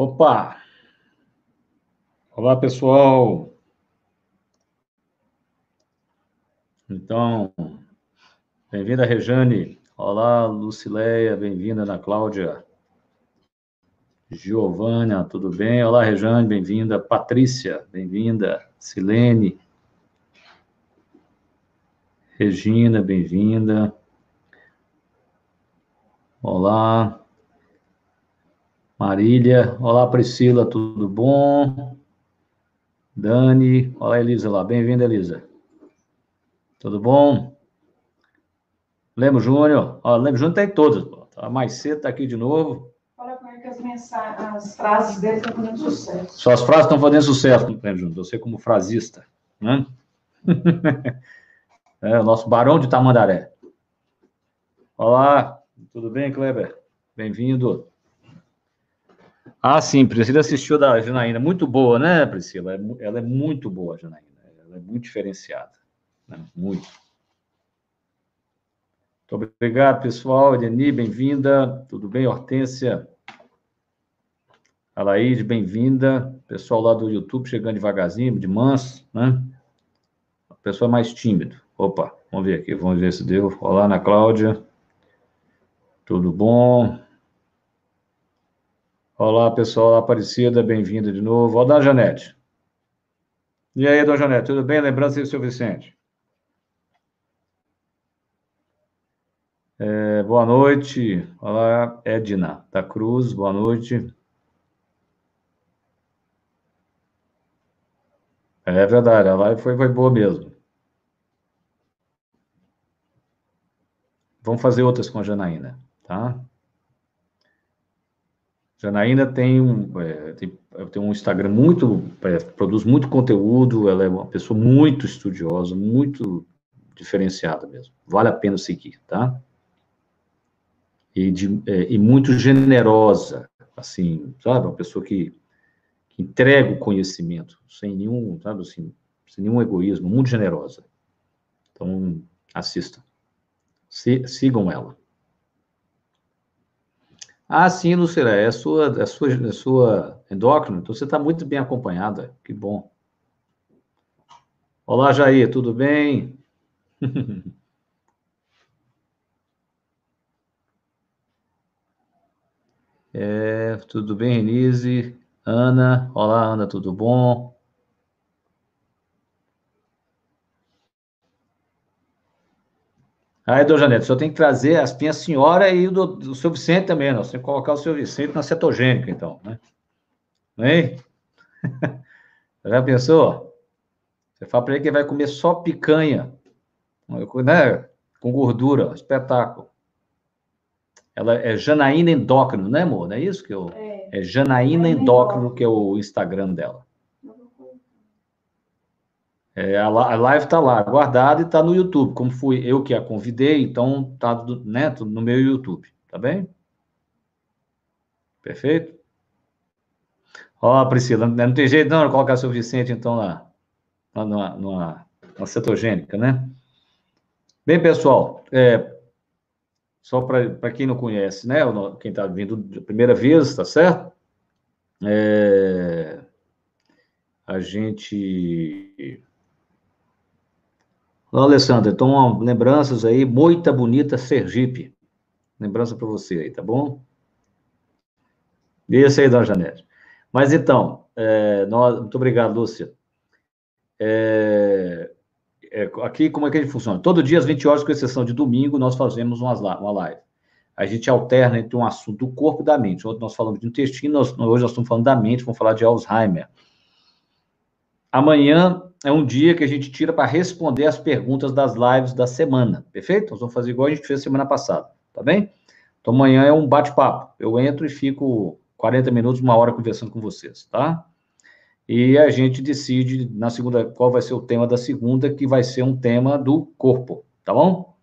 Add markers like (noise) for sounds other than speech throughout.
Opa! Olá, pessoal! Então, bem-vinda, Rejane. Olá, Lucileia, bem-vinda, Ana Cláudia. Giovânia, tudo bem? Olá, Rejane, bem-vinda. Patrícia, bem-vinda. Silene. Regina, bem-vinda. Olá. Marília. Olá, Priscila, tudo bom? Dani. Olá, Elisa lá. Bem-vinda, Elisa. Tudo bom? Lembro Júnior. Ó, Lembro Júnior tem tá todas. Tá mais cedo, tá aqui de novo. Fala com ele que as, mensagens, as frases dele estão fazendo sucesso. Suas frases estão fazendo sucesso, Lembro Júnior. Você como frasista, né? (laughs) é, o nosso Barão de Tamandaré. Olá, tudo bem, Kleber? Bem-vindo. Ah, sim, Priscila assistiu da Janaína. Muito boa, né, Priscila? É ela é muito boa, Janaína. Ela é muito diferenciada. Né? Muito. Muito obrigado, pessoal. Edeni, bem-vinda. Tudo bem, Hortência? Alaide, bem-vinda. Pessoal lá do YouTube chegando devagarzinho, de manso, né? A pessoa é mais tímido. Opa, vamos ver aqui, vamos ver se deu. Olá, Ana Cláudia. Tudo bom? Olá, pessoal. Aparecida, bem-vinda de novo. Olá, Janete. E aí, dona Janete, tudo bem? Lembrança do seu Vicente. É, boa noite. Olá, Edna da Cruz, boa noite. É verdade, a live foi, foi boa mesmo. Vamos fazer outras com a Janaína, tá? Janaína tem um, é, tem, tem, um Instagram muito, é, produz muito conteúdo, ela é uma pessoa muito estudiosa, muito diferenciada mesmo. Vale a pena seguir, tá? e, de, é, e muito generosa, assim, sabe? Uma pessoa que, que entrega o conhecimento sem nenhum, sabe assim, sem nenhum egoísmo, muito generosa. Então, assistam. Se, sigam ela. Ah, sim, Lucila, é sua, é sua, é sua endócrina, então você está muito bem acompanhada, que bom. Olá, Jair, tudo bem? (laughs) É, tudo bem, Renise? Ana, olá, Ana, tudo bom? Aí, dona Janete, só tem que trazer as minha senhora e o do, do seu Vicente também, nós temos que colocar o seu Vicente na cetogênica, então, né? É? (laughs) Já pensou? Você fala para ele que vai comer só picanha, né? Com gordura, espetáculo. Ela é Janaína Endócrino, né, amor? Não é isso que eu. É, é Janaína Endócrino, que é o Instagram dela. É, a, a live está lá, guardada e está no YouTube. Como fui eu que a convidei, então está né, no meu YouTube, tá bem? Perfeito? Ó, Priscila, não tem jeito não colocar seu Vicente, então, lá, lá numa, numa, numa cetogênica, né? Bem, pessoal, é, só para quem não conhece, né? Quem está vindo de primeira vez, tá certo? É, a gente. Olá, Alessandra. Então, lembranças aí, Moita Bonita Sergipe. Lembrança para você aí, tá bom? Esse aí, dona Janete. Mas então, é, nós, muito obrigado, Lúcia. É, é, aqui como é que ele funciona? Todo dia às 20 horas, com exceção de domingo, nós fazemos uma, uma live. A gente alterna entre um assunto do corpo e da mente. Ontem nós falamos de intestino, nós, hoje nós estamos falando da mente, vamos falar de Alzheimer. Amanhã é um dia que a gente tira para responder as perguntas das lives da semana, perfeito? Nós vamos fazer igual a gente fez semana passada, tá bem? Então amanhã é um bate-papo. Eu entro e fico 40 minutos, uma hora conversando com vocês, tá? e a gente decide na segunda qual vai ser o tema da segunda, que vai ser um tema do corpo, tá bom?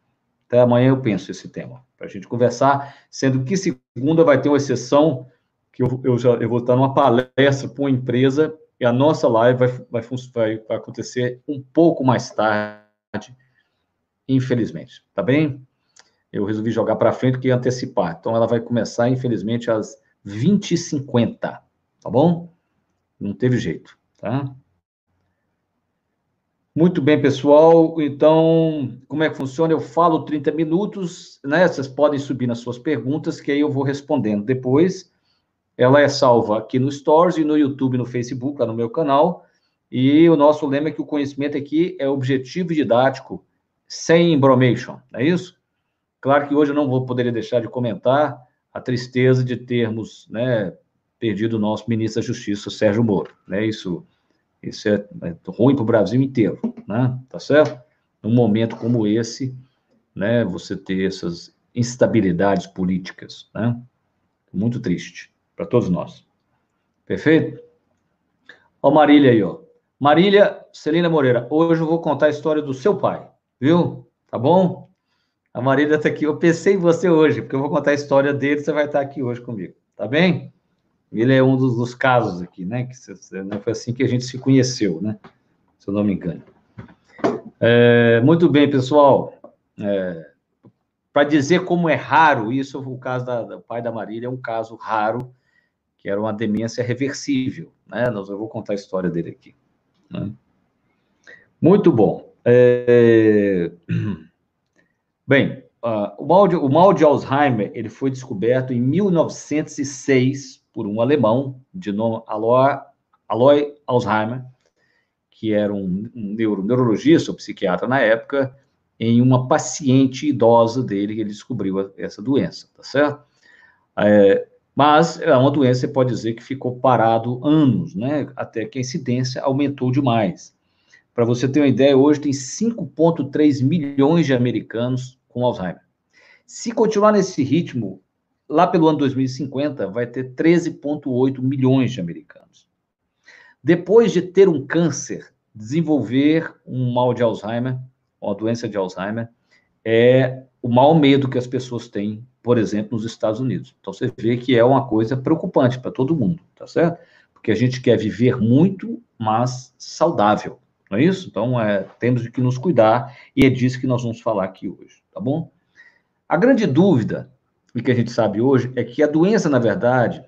Até amanhã eu penso esse tema, para a gente conversar, sendo que segunda vai ter uma exceção, que eu, eu, já, eu vou estar numa palestra para uma empresa, e a nossa live vai, vai, vai, vai acontecer um pouco mais tarde, infelizmente, tá bem? Eu resolvi jogar para frente que antecipar, então ela vai começar, infelizmente, às 20h50, tá bom? Não teve jeito, tá? Muito bem, pessoal. Então, como é que funciona? Eu falo 30 minutos, né? Vocês podem subir nas suas perguntas, que aí eu vou respondendo depois. Ela é salva aqui no Stories e no YouTube, no Facebook, lá no meu canal. E o nosso lema é que o conhecimento aqui é objetivo didático, sem embromation, não é isso? Claro que hoje eu não vou poder deixar de comentar a tristeza de termos né, perdido o nosso ministro da Justiça, Sérgio Moro. Né? Isso, isso é, é ruim para o Brasil inteiro, né? tá certo? Num momento como esse, né, você ter essas instabilidades políticas, né? Muito triste para todos nós. Perfeito? Ó, Marília aí, ó. Marília Celina Moreira, hoje eu vou contar a história do seu pai, viu? Tá bom? A Marília está aqui. Eu pensei em você hoje, porque eu vou contar a história dele, você vai estar aqui hoje comigo, tá bem? Ele é um dos, dos casos aqui, né? Que né, foi assim que a gente se conheceu, né? Se eu não me engano. É, muito bem, pessoal. É, Para dizer como é raro isso, o caso do pai da Marília é um caso raro, que era uma demência reversível, né? Nós, eu vou contar a história dele aqui. Né? Muito bom. É... (clears throat) Bem, uh, o, mal de, o mal de Alzheimer ele foi descoberto em 1906 por um alemão de nome Aloy, Aloy Alzheimer, que era um, um neuro, neurologista ou psiquiatra na época, em uma paciente idosa dele que ele descobriu essa doença, tá certo? É, mas é uma doença, você pode dizer, que ficou parado anos, né? Até que a incidência aumentou demais. Para você ter uma ideia, hoje tem 5,3 milhões de americanos com Alzheimer. Se continuar nesse ritmo, lá pelo ano 2050, vai ter 13,8 milhões de americanos. Depois de ter um câncer, desenvolver um mal de Alzheimer, uma doença de Alzheimer, é o maior medo que as pessoas têm por exemplo, nos Estados Unidos. Então você vê que é uma coisa preocupante para todo mundo, tá certo? Porque a gente quer viver muito, mas saudável, não é isso? Então é, temos que nos cuidar e é disso que nós vamos falar aqui hoje, tá bom? A grande dúvida, e que a gente sabe hoje, é que a doença, na verdade,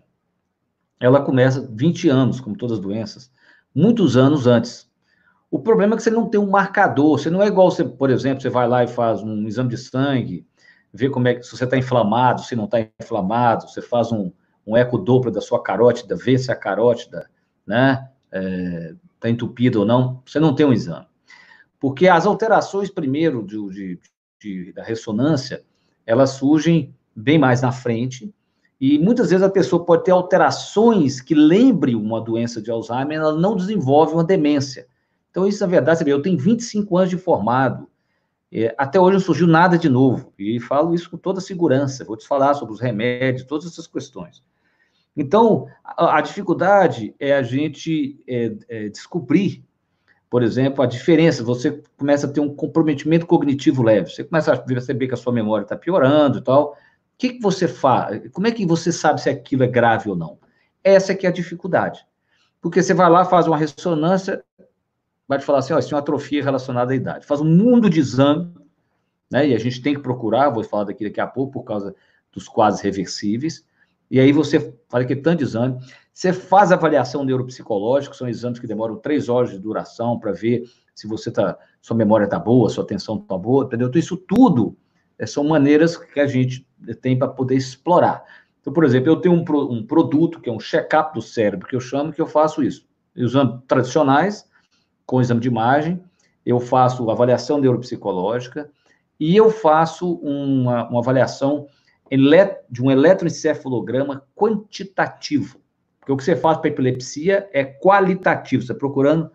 ela começa 20 anos, como todas as doenças, muitos anos antes. O problema é que você não tem um marcador, você não é igual você, por exemplo, você vai lá e faz um exame de sangue, ver como é que se você está inflamado, se não está inflamado, você faz um, um eco duplo da sua carótida, vê se a carótida né, está é, tá entupida ou não, você não tem um exame. Porque as alterações, primeiro, de, de, de, da ressonância, elas surgem bem mais na frente, e muitas vezes a pessoa pode ter alterações que lembrem uma doença de Alzheimer, ela não desenvolve uma demência. Então, isso, na verdade, eu tenho 25 anos de formado, é, até hoje não surgiu nada de novo, e falo isso com toda segurança. Vou te falar sobre os remédios, todas essas questões. Então, a, a dificuldade é a gente é, é, descobrir, por exemplo, a diferença. Você começa a ter um comprometimento cognitivo leve, você começa a perceber que a sua memória está piorando e tal. O que, que você faz? Como é que você sabe se aquilo é grave ou não? Essa é que é a dificuldade. Porque você vai lá, faz uma ressonância, vai te falar assim, ó, isso é uma atrofia relacionada à idade. Faz um mundo de exame, né? E a gente tem que procurar, vou falar daqui daqui a pouco, por causa dos quadros reversíveis. E aí você fala que tanto exame. Você faz avaliação neuropsicológica, são exames que demoram três horas de duração para ver se você tá, sua memória está boa, sua atenção está boa, entendeu? Então, isso tudo é, são maneiras que a gente tem para poder explorar. Então, por exemplo, eu tenho um, um produto que é um check-up do cérebro, que eu chamo que eu faço isso. Exames tradicionais, com exame de imagem, eu faço avaliação neuropsicológica e eu faço uma, uma avaliação de um eletroencefalograma quantitativo. Porque o que você faz para epilepsia é qualitativo, você está procurando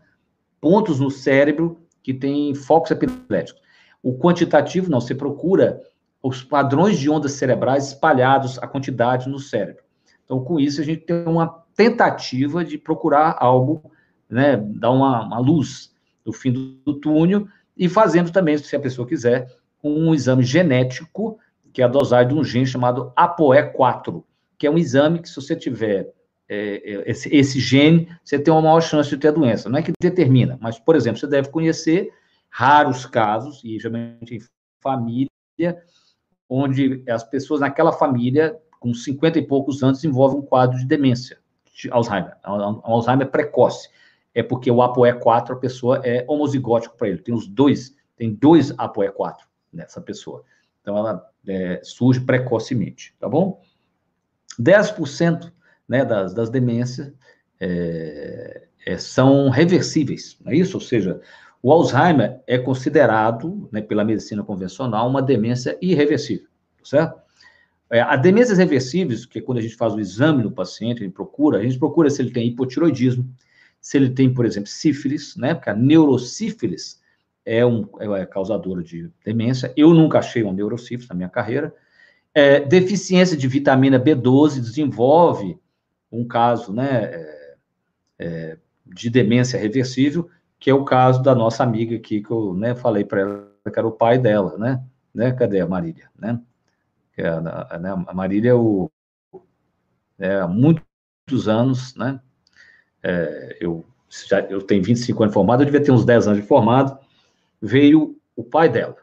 pontos no cérebro que tem focos epiléticos. O quantitativo, não, você procura os padrões de ondas cerebrais espalhados, a quantidade no cérebro. Então, com isso, a gente tem uma tentativa de procurar algo né, dar uma, uma luz no fim do, do túnel e fazendo também, se a pessoa quiser, um exame genético, que é a dosagem de um gene chamado ApoE4, que é um exame que, se você tiver é, é, esse, esse, gene, você tem uma maior chance de ter a doença. Não é que determina, mas, por exemplo, você deve conhecer raros casos, e geralmente em família, onde as pessoas naquela família, com 50 e poucos anos, desenvolvem um quadro de demência de Alzheimer, um Alzheimer precoce. É porque o ApoE4, a pessoa é homozigótico para ele. Tem os dois, tem dois ApoE4 nessa pessoa. Então, ela é, surge precocemente, tá bom? 10% né, das, das demências é, é, são reversíveis, não é isso? Ou seja, o Alzheimer é considerado, né, pela medicina convencional, uma demência irreversível, certo? É, a demências reversíveis, que é quando a gente faz o exame no paciente, ele procura, a gente procura se ele tem hipotiroidismo, se ele tem, por exemplo, sífilis, né? Porque a neurosífilis é, um, é causadora de demência. Eu nunca achei uma neurosífilis na minha carreira. É, deficiência de vitamina B12 desenvolve um caso, né? É, é, de demência reversível, que é o caso da nossa amiga aqui, que eu né, falei para ela que era o pai dela, né? né? Cadê a Marília, né? É a, né, a Marília, é o, é, há muitos anos, né? É, eu, já, eu tenho 25 anos formado, eu devia ter uns 10 anos de formado, veio o pai dela.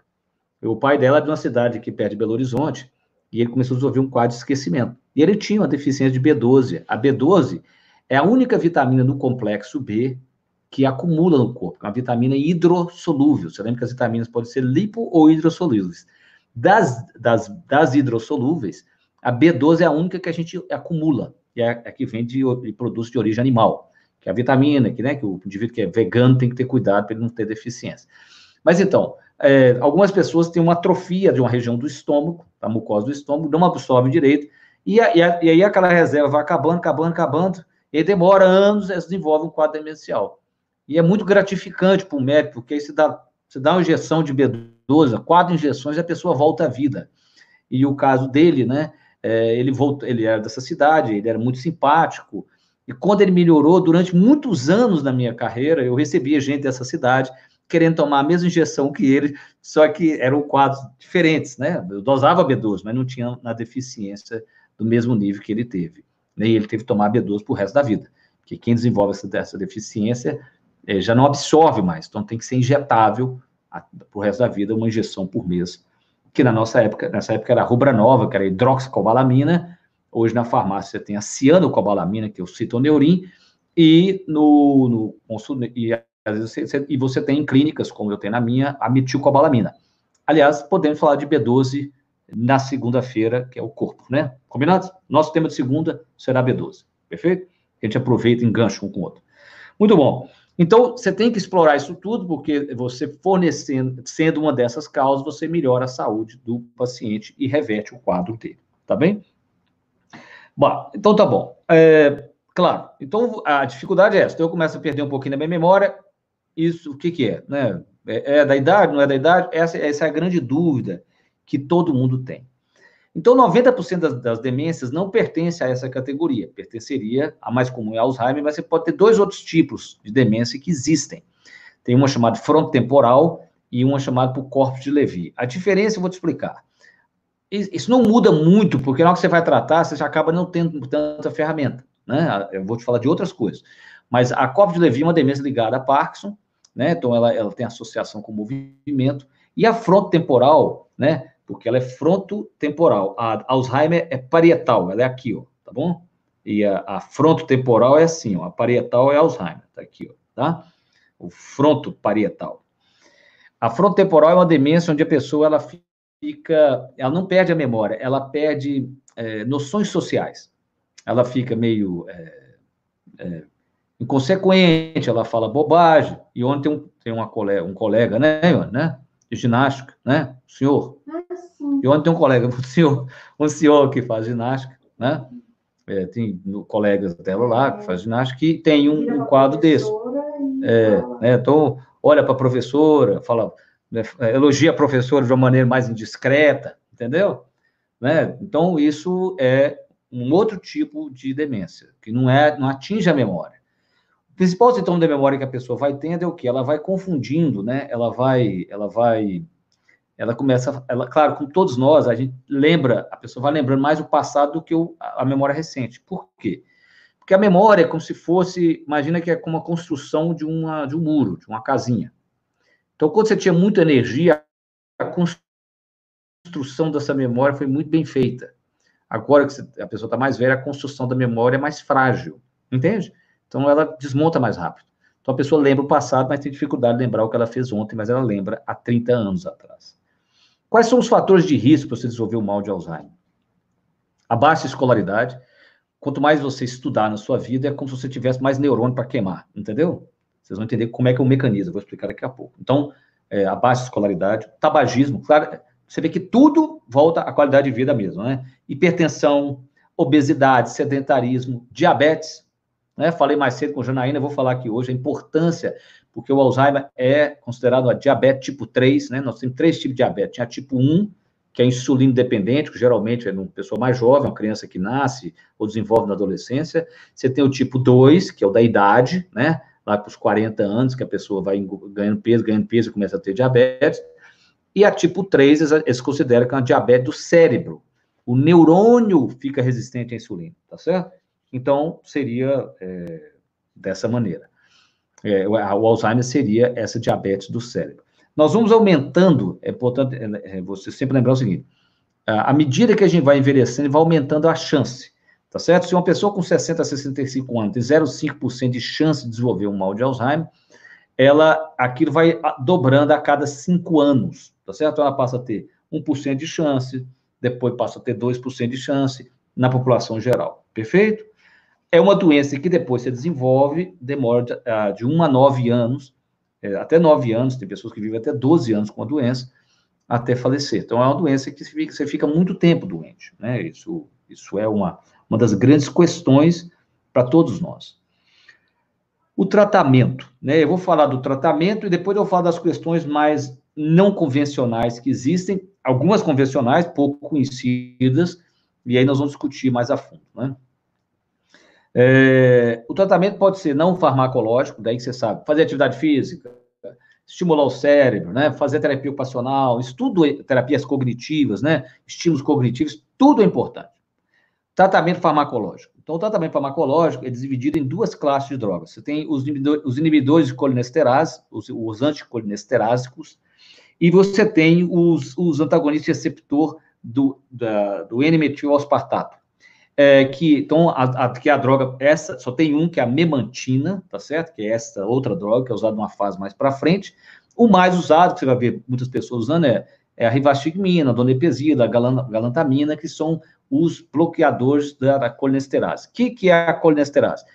O pai dela é de uma cidade aqui perto de Belo Horizonte, e ele começou a desenvolver um quadro de esquecimento. E ele tinha uma deficiência de B12. A B12 é a única vitamina no complexo B que acumula no corpo, é uma vitamina hidrossolúvel. Você lembra que as vitaminas podem ser lipo ou hidrossolúveis. Das, das, das hidrossolúveis, a B12 é a única que a gente acumula, e é a que vem de, de produtos de origem animal, que é a vitamina, que, né, que o indivíduo que é vegano tem que ter cuidado para ele não ter deficiência. Mas então, é, algumas pessoas têm uma atrofia de uma região do estômago, da mucosa do estômago, não absorve direito, e, a, e, a, e aí aquela reserva vai acabando, acabando, acabando, e demora anos, e desenvolve um quadro demencial. E é muito gratificante para o médico, porque aí você dá, você dá uma injeção de B12, quatro injeções, e a pessoa volta à vida. E o caso dele, né? É, ele voltou, ele era dessa cidade, ele era muito simpático. E quando ele melhorou, durante muitos anos na minha carreira, eu recebia gente dessa cidade querendo tomar a mesma injeção que ele, só que eram quadros diferentes, né? Eu dosava B12, mas não tinha na deficiência do mesmo nível que ele teve. E ele teve que tomar B12 pro resto da vida. Porque quem desenvolve essa, essa deficiência é, já não absorve mais, então tem que ser injetável para o resto da vida, uma injeção por mês, que na nossa época, nessa época era a Rubra Nova, que era hidroxicobalamina, hoje na farmácia tem a cianocobalamina, que é o citoneurin, e no, no e, às vezes você, e você tem em clínicas, como eu tenho na minha, a metilcobalamina. Aliás, podemos falar de B12 na segunda-feira, que é o corpo, né? Combinado? Nosso tema de segunda será B12, perfeito? A gente aproveita e engancha um com o outro. Muito bom. Então, você tem que explorar isso tudo, porque você fornecendo, sendo uma dessas causas, você melhora a saúde do paciente e reverte o quadro dele, tá bem? Bom, então tá bom. É, claro, então a dificuldade é essa. Então eu começo a perder um pouquinho da minha memória. Isso, o que que é? Né? É, é da idade, não é da idade? Essa, essa é a grande dúvida que todo mundo tem. Então, 90% das, das demências não pertence a essa categoria. Pertenceria, a mais comum é Alzheimer, mas você pode ter dois outros tipos de demência que existem. Tem uma chamada frontotemporal e uma chamada por corpo de Levy. A diferença eu vou te explicar. Isso não muda muito, porque na hora que você vai tratar, você já acaba não tendo tanta ferramenta. Né? Eu vou te falar de outras coisas. Mas a corpo de Levy é uma demência ligada a Parkinson, né? então ela, ela tem associação com o movimento. E a frontotemporal, né? porque ela é frontotemporal. A Alzheimer é parietal, ela é aqui, ó, tá bom? E a, a frontotemporal é assim, ó, a parietal é Alzheimer, tá aqui, ó, tá? O fronto parietal. A frontotemporal é uma demência onde a pessoa ela fica, ela não perde a memória, ela perde é, noções sociais. Ela fica meio é, é, inconsequente, ela fala bobagem. E ontem tem um, tem uma colega, um colega, né, né, de ginástica, né, o senhor, e ontem tem um colega, (laughs) um senhor, um senhor que faz ginástica, né? É, tem colegas dela lá que faz ginástica, que tem um, um quadro desse. É, né? Então, olha para a professora, fala, né, elogia a professora de uma maneira mais indiscreta, entendeu? Né? Então, isso é um outro tipo de demência, que não é, não atinge a memória. O principal sintoma da memória que a pessoa vai tendo é o que? Ela vai confundindo, né? Ela vai, ela vai ela começa, ela, claro, com todos nós, a gente lembra, a pessoa vai lembrando mais o passado do que o, a memória recente. Por quê? Porque a memória é como se fosse, imagina que é como a construção de, uma, de um muro, de uma casinha. Então, quando você tinha muita energia, a construção dessa memória foi muito bem feita. Agora que a pessoa está mais velha, a construção da memória é mais frágil. Entende? Então ela desmonta mais rápido. Então a pessoa lembra o passado, mas tem dificuldade de lembrar o que ela fez ontem, mas ela lembra há 30 anos atrás. Quais são os fatores de risco para você desenvolver o mal de Alzheimer? A baixa escolaridade. Quanto mais você estudar na sua vida, é como se você tivesse mais neurônio para queimar, entendeu? Vocês vão entender como é que é o mecanismo, vou explicar daqui a pouco. Então, é, a baixa escolaridade, tabagismo, claro, você vê que tudo volta à qualidade de vida mesmo, né? Hipertensão, obesidade, sedentarismo, diabetes, né? Falei mais cedo com a Janaína, vou falar aqui hoje a importância, porque o Alzheimer é considerado a diabetes tipo 3, né? Nós temos três tipos de diabetes. Tinha tipo 1, que é insulino dependente, que geralmente é uma pessoa mais jovem, uma criança que nasce ou desenvolve na adolescência. Você tem o tipo 2, que é o da idade, né? Lá para os 40 anos, que a pessoa vai ganhando peso, ganhando peso e começa a ter diabetes. E a tipo 3, eles consideram que é uma diabetes do cérebro. O neurônio fica resistente à insulina, tá certo? Então, seria é, dessa maneira. É, o Alzheimer seria essa diabetes do cérebro. Nós vamos aumentando, é importante é, é, você sempre lembrar o seguinte: à medida que a gente vai envelhecendo, vai aumentando a chance, tá certo? Se uma pessoa com 60 a 65 anos tem 0,5% de chance de desenvolver um mal de Alzheimer, ela, aquilo vai dobrando a cada 5 anos, tá certo? Ela passa a ter 1% de chance, depois passa a ter 2% de chance na população geral, perfeito? É uma doença que depois se desenvolve, demora de, uh, de 1 a 9 anos, é, até 9 anos, tem pessoas que vivem até 12 anos com a doença, até falecer. Então, é uma doença que você fica muito tempo doente, né? Isso, isso é uma, uma das grandes questões para todos nós. O tratamento, né? Eu vou falar do tratamento e depois eu vou falar das questões mais não convencionais que existem, algumas convencionais, pouco conhecidas, e aí nós vamos discutir mais a fundo, né? É, o tratamento pode ser não farmacológico, daí que você sabe, fazer atividade física, estimular o cérebro, né? Fazer terapia ocupacional, estudo, terapias cognitivas, né? Estímulos cognitivos, tudo é importante. Tratamento farmacológico. Então, o tratamento farmacológico é dividido em duas classes de drogas. Você tem os inibidores, os inibidores de colinesterase, os, os anticolinesterásicos, e você tem os, os antagonistas receptor do, do N-metil-aspartato é, que, então, a, a, que a droga, essa, só tem um, que é a memantina, tá certo? Que é essa outra droga, que é usada numa fase mais para frente. O mais usado, que você vai ver muitas pessoas usando, é, é a rivastigmina, a donepezila, a galantamina, que são os bloqueadores da, colinesterase. O que, que é a colinesterase?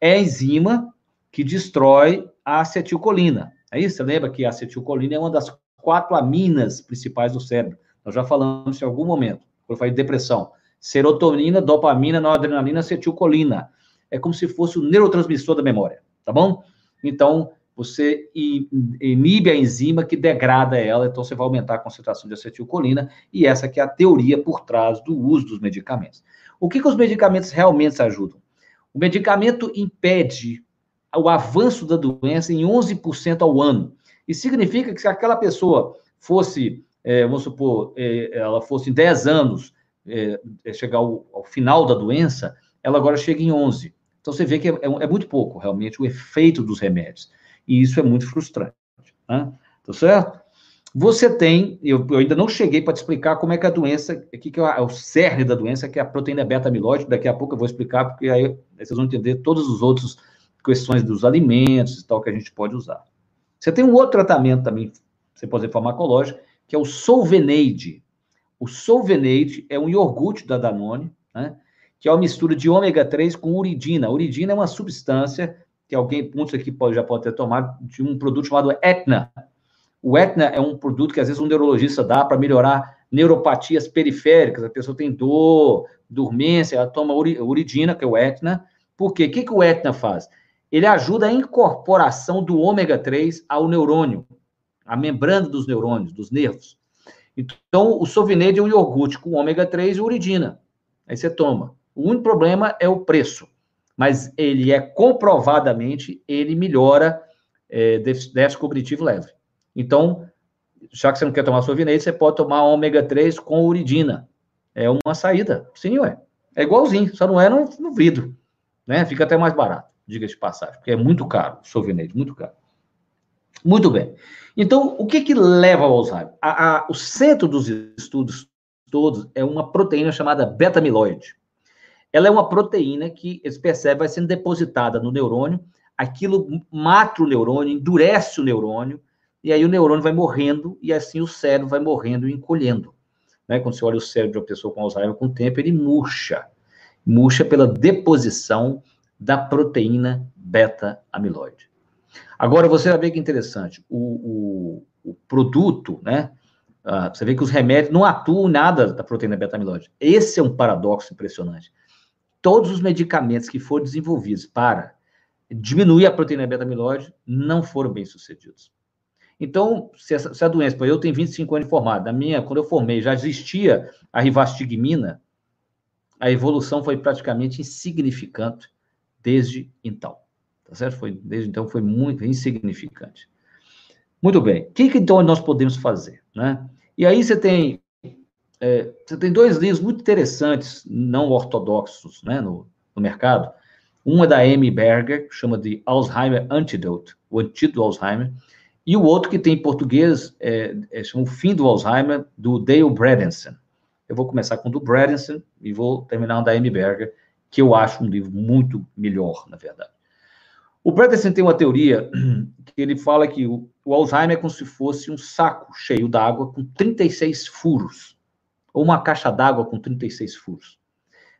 É a enzima que destrói a acetilcolina. É isso? Você lembra que a acetilcolina é uma das quatro aminas principais do cérebro. Nós já falamos em algum momento, quando eu falei de depressão serotonina, dopamina, noradrenalina, acetilcolina. É como se fosse o neurotransmissor da memória, tá bom? Então, você inibe a enzima que degrada ela, então você vai aumentar a concentração de acetilcolina, e essa que é a teoria por trás do uso dos medicamentos. O que, que os medicamentos realmente ajudam? O medicamento impede o avanço da doença em 11% ao ano. Isso significa que se aquela pessoa fosse, é, vamos supor, é, ela fosse em 10 anos é, é, chegar ao, ao, final da doença, ela agora chega em 11. Então você vê que é, é, é, muito pouco, realmente, o efeito dos remédios. E isso é muito frustrante. Né? Tá certo? Você tem, eu, eu ainda não cheguei para te explicar como é que a doença, o que, que é o cerne da doença, que é a proteína beta-amiloide, daqui a pouco eu vou explicar, porque aí, vocês vão entender todas as outras questões dos alimentos e tal que a gente pode usar. Você tem um outro tratamento também, você pode fazer farmacológico, que é o Solveneide. O Solvenate é um iogurte da Danone, né? que é uma mistura de ômega 3 com uridina. A uridina é uma substância que alguém, muitos aqui pode, já pode ter tomado, de um produto chamado Etna. O Etna é um produto que às vezes um neurologista dá para melhorar neuropatias periféricas. A pessoa tem dor, dormência, ela toma uridina, que é o Etna. Por quê? O que, que o Etna faz? Ele ajuda a incorporação do ômega 3 ao neurônio, à membrana dos neurônios, dos nervos. Então, o Sovinade é um iogurte com ômega 3 e uridina. Aí você toma. O único problema é o preço, mas ele é comprovadamente, ele melhora é, déficit cognitivo leve. Então, já que você não quer tomar Sovinade, você pode tomar ômega 3 com uridina. É uma saída. Sim, ué. É igualzinho, só não é no, no vidro. Né? Fica até mais barato, diga de passagem, porque é muito caro o Sovinade, muito caro. Muito bem. Então, o que que leva ao Alzheimer? A, a, o centro dos estudos todos é uma proteína chamada beta-amiloide. Ela é uma proteína que, eles percebem, vai sendo depositada no neurônio, aquilo mata o neurônio, endurece o neurônio, e aí o neurônio vai morrendo, e assim o cérebro vai morrendo e encolhendo. Né? Quando você olha o cérebro de uma pessoa com Alzheimer com o tempo, ele murcha. Murcha pela deposição da proteína beta-amiloide. Agora, você vai ver que interessante, o, o, o produto, né? Uh, você vê que os remédios não atuam nada da proteína beta-amiloide. Esse é um paradoxo impressionante. Todos os medicamentos que foram desenvolvidos para diminuir a proteína beta-amiloide não foram bem sucedidos. Então, se, essa, se a doença, eu tenho 25 anos de formado, minha, quando eu formei, já existia a rivastigmina, a evolução foi praticamente insignificante desde então. Tá certo? Foi, desde então foi muito insignificante. Muito bem. O que, que então nós podemos fazer? Né? E aí você tem, é, você tem dois livros muito interessantes, não ortodoxos, né, no, no mercado. Um é da Amy Berger, chama de Alzheimer Antidote, o antídoto do Alzheimer, e o outro que tem em português é, é chama O Fim do Alzheimer, do Dale Bradenson. Eu vou começar com o do Bradenson e vou terminar o da Amy Berger, que eu acho um livro muito melhor, na verdade. O Bradenson tem uma teoria (clears throat) que ele fala que o, o Alzheimer é como se fosse um saco cheio d'água com 36 furos, ou uma caixa d'água com 36 furos.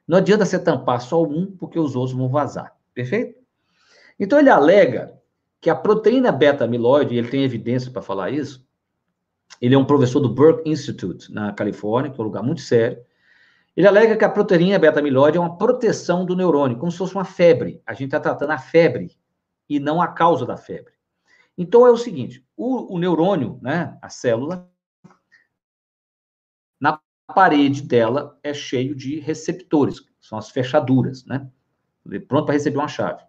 Não adianta você tampar só um, porque os outros vão vazar. Perfeito? Então ele alega que a proteína beta-amiloide, ele tem evidência para falar isso, ele é um professor do Burke Institute, na Califórnia, que é um lugar muito sério. Ele alega que a proteína beta-amiloide é uma proteção do neurônio, como se fosse uma febre. A gente está tratando a febre e não a causa da febre. Então é o seguinte: o, o neurônio, né, a célula, parede dela é cheio de receptores, são as fechaduras, né? Pronto para receber uma chave.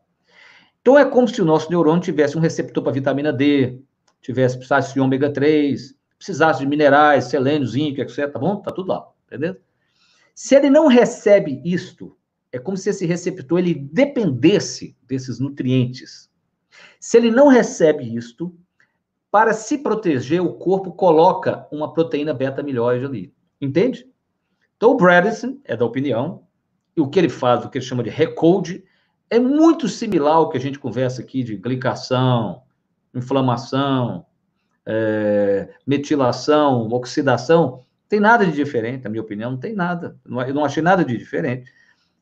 Então é como se o nosso neurônio tivesse um receptor para vitamina D, tivesse precisasse de ômega 3, precisasse de minerais, selênio, zinco, etc. Tá bom? Tá tudo lá, entendeu? Se ele não recebe isto, é como se esse receptor ele dependesse desses nutrientes. Se ele não recebe isto, para se proteger, o corpo coloca uma proteína beta-amiloide ali. Entende? Então, o Bradison é da opinião, e o que ele faz, o que ele chama de recode, é muito similar ao que a gente conversa aqui de glicação, inflamação, é, metilação, oxidação. Tem nada de diferente, na minha opinião, não tem nada. Eu não achei nada de diferente.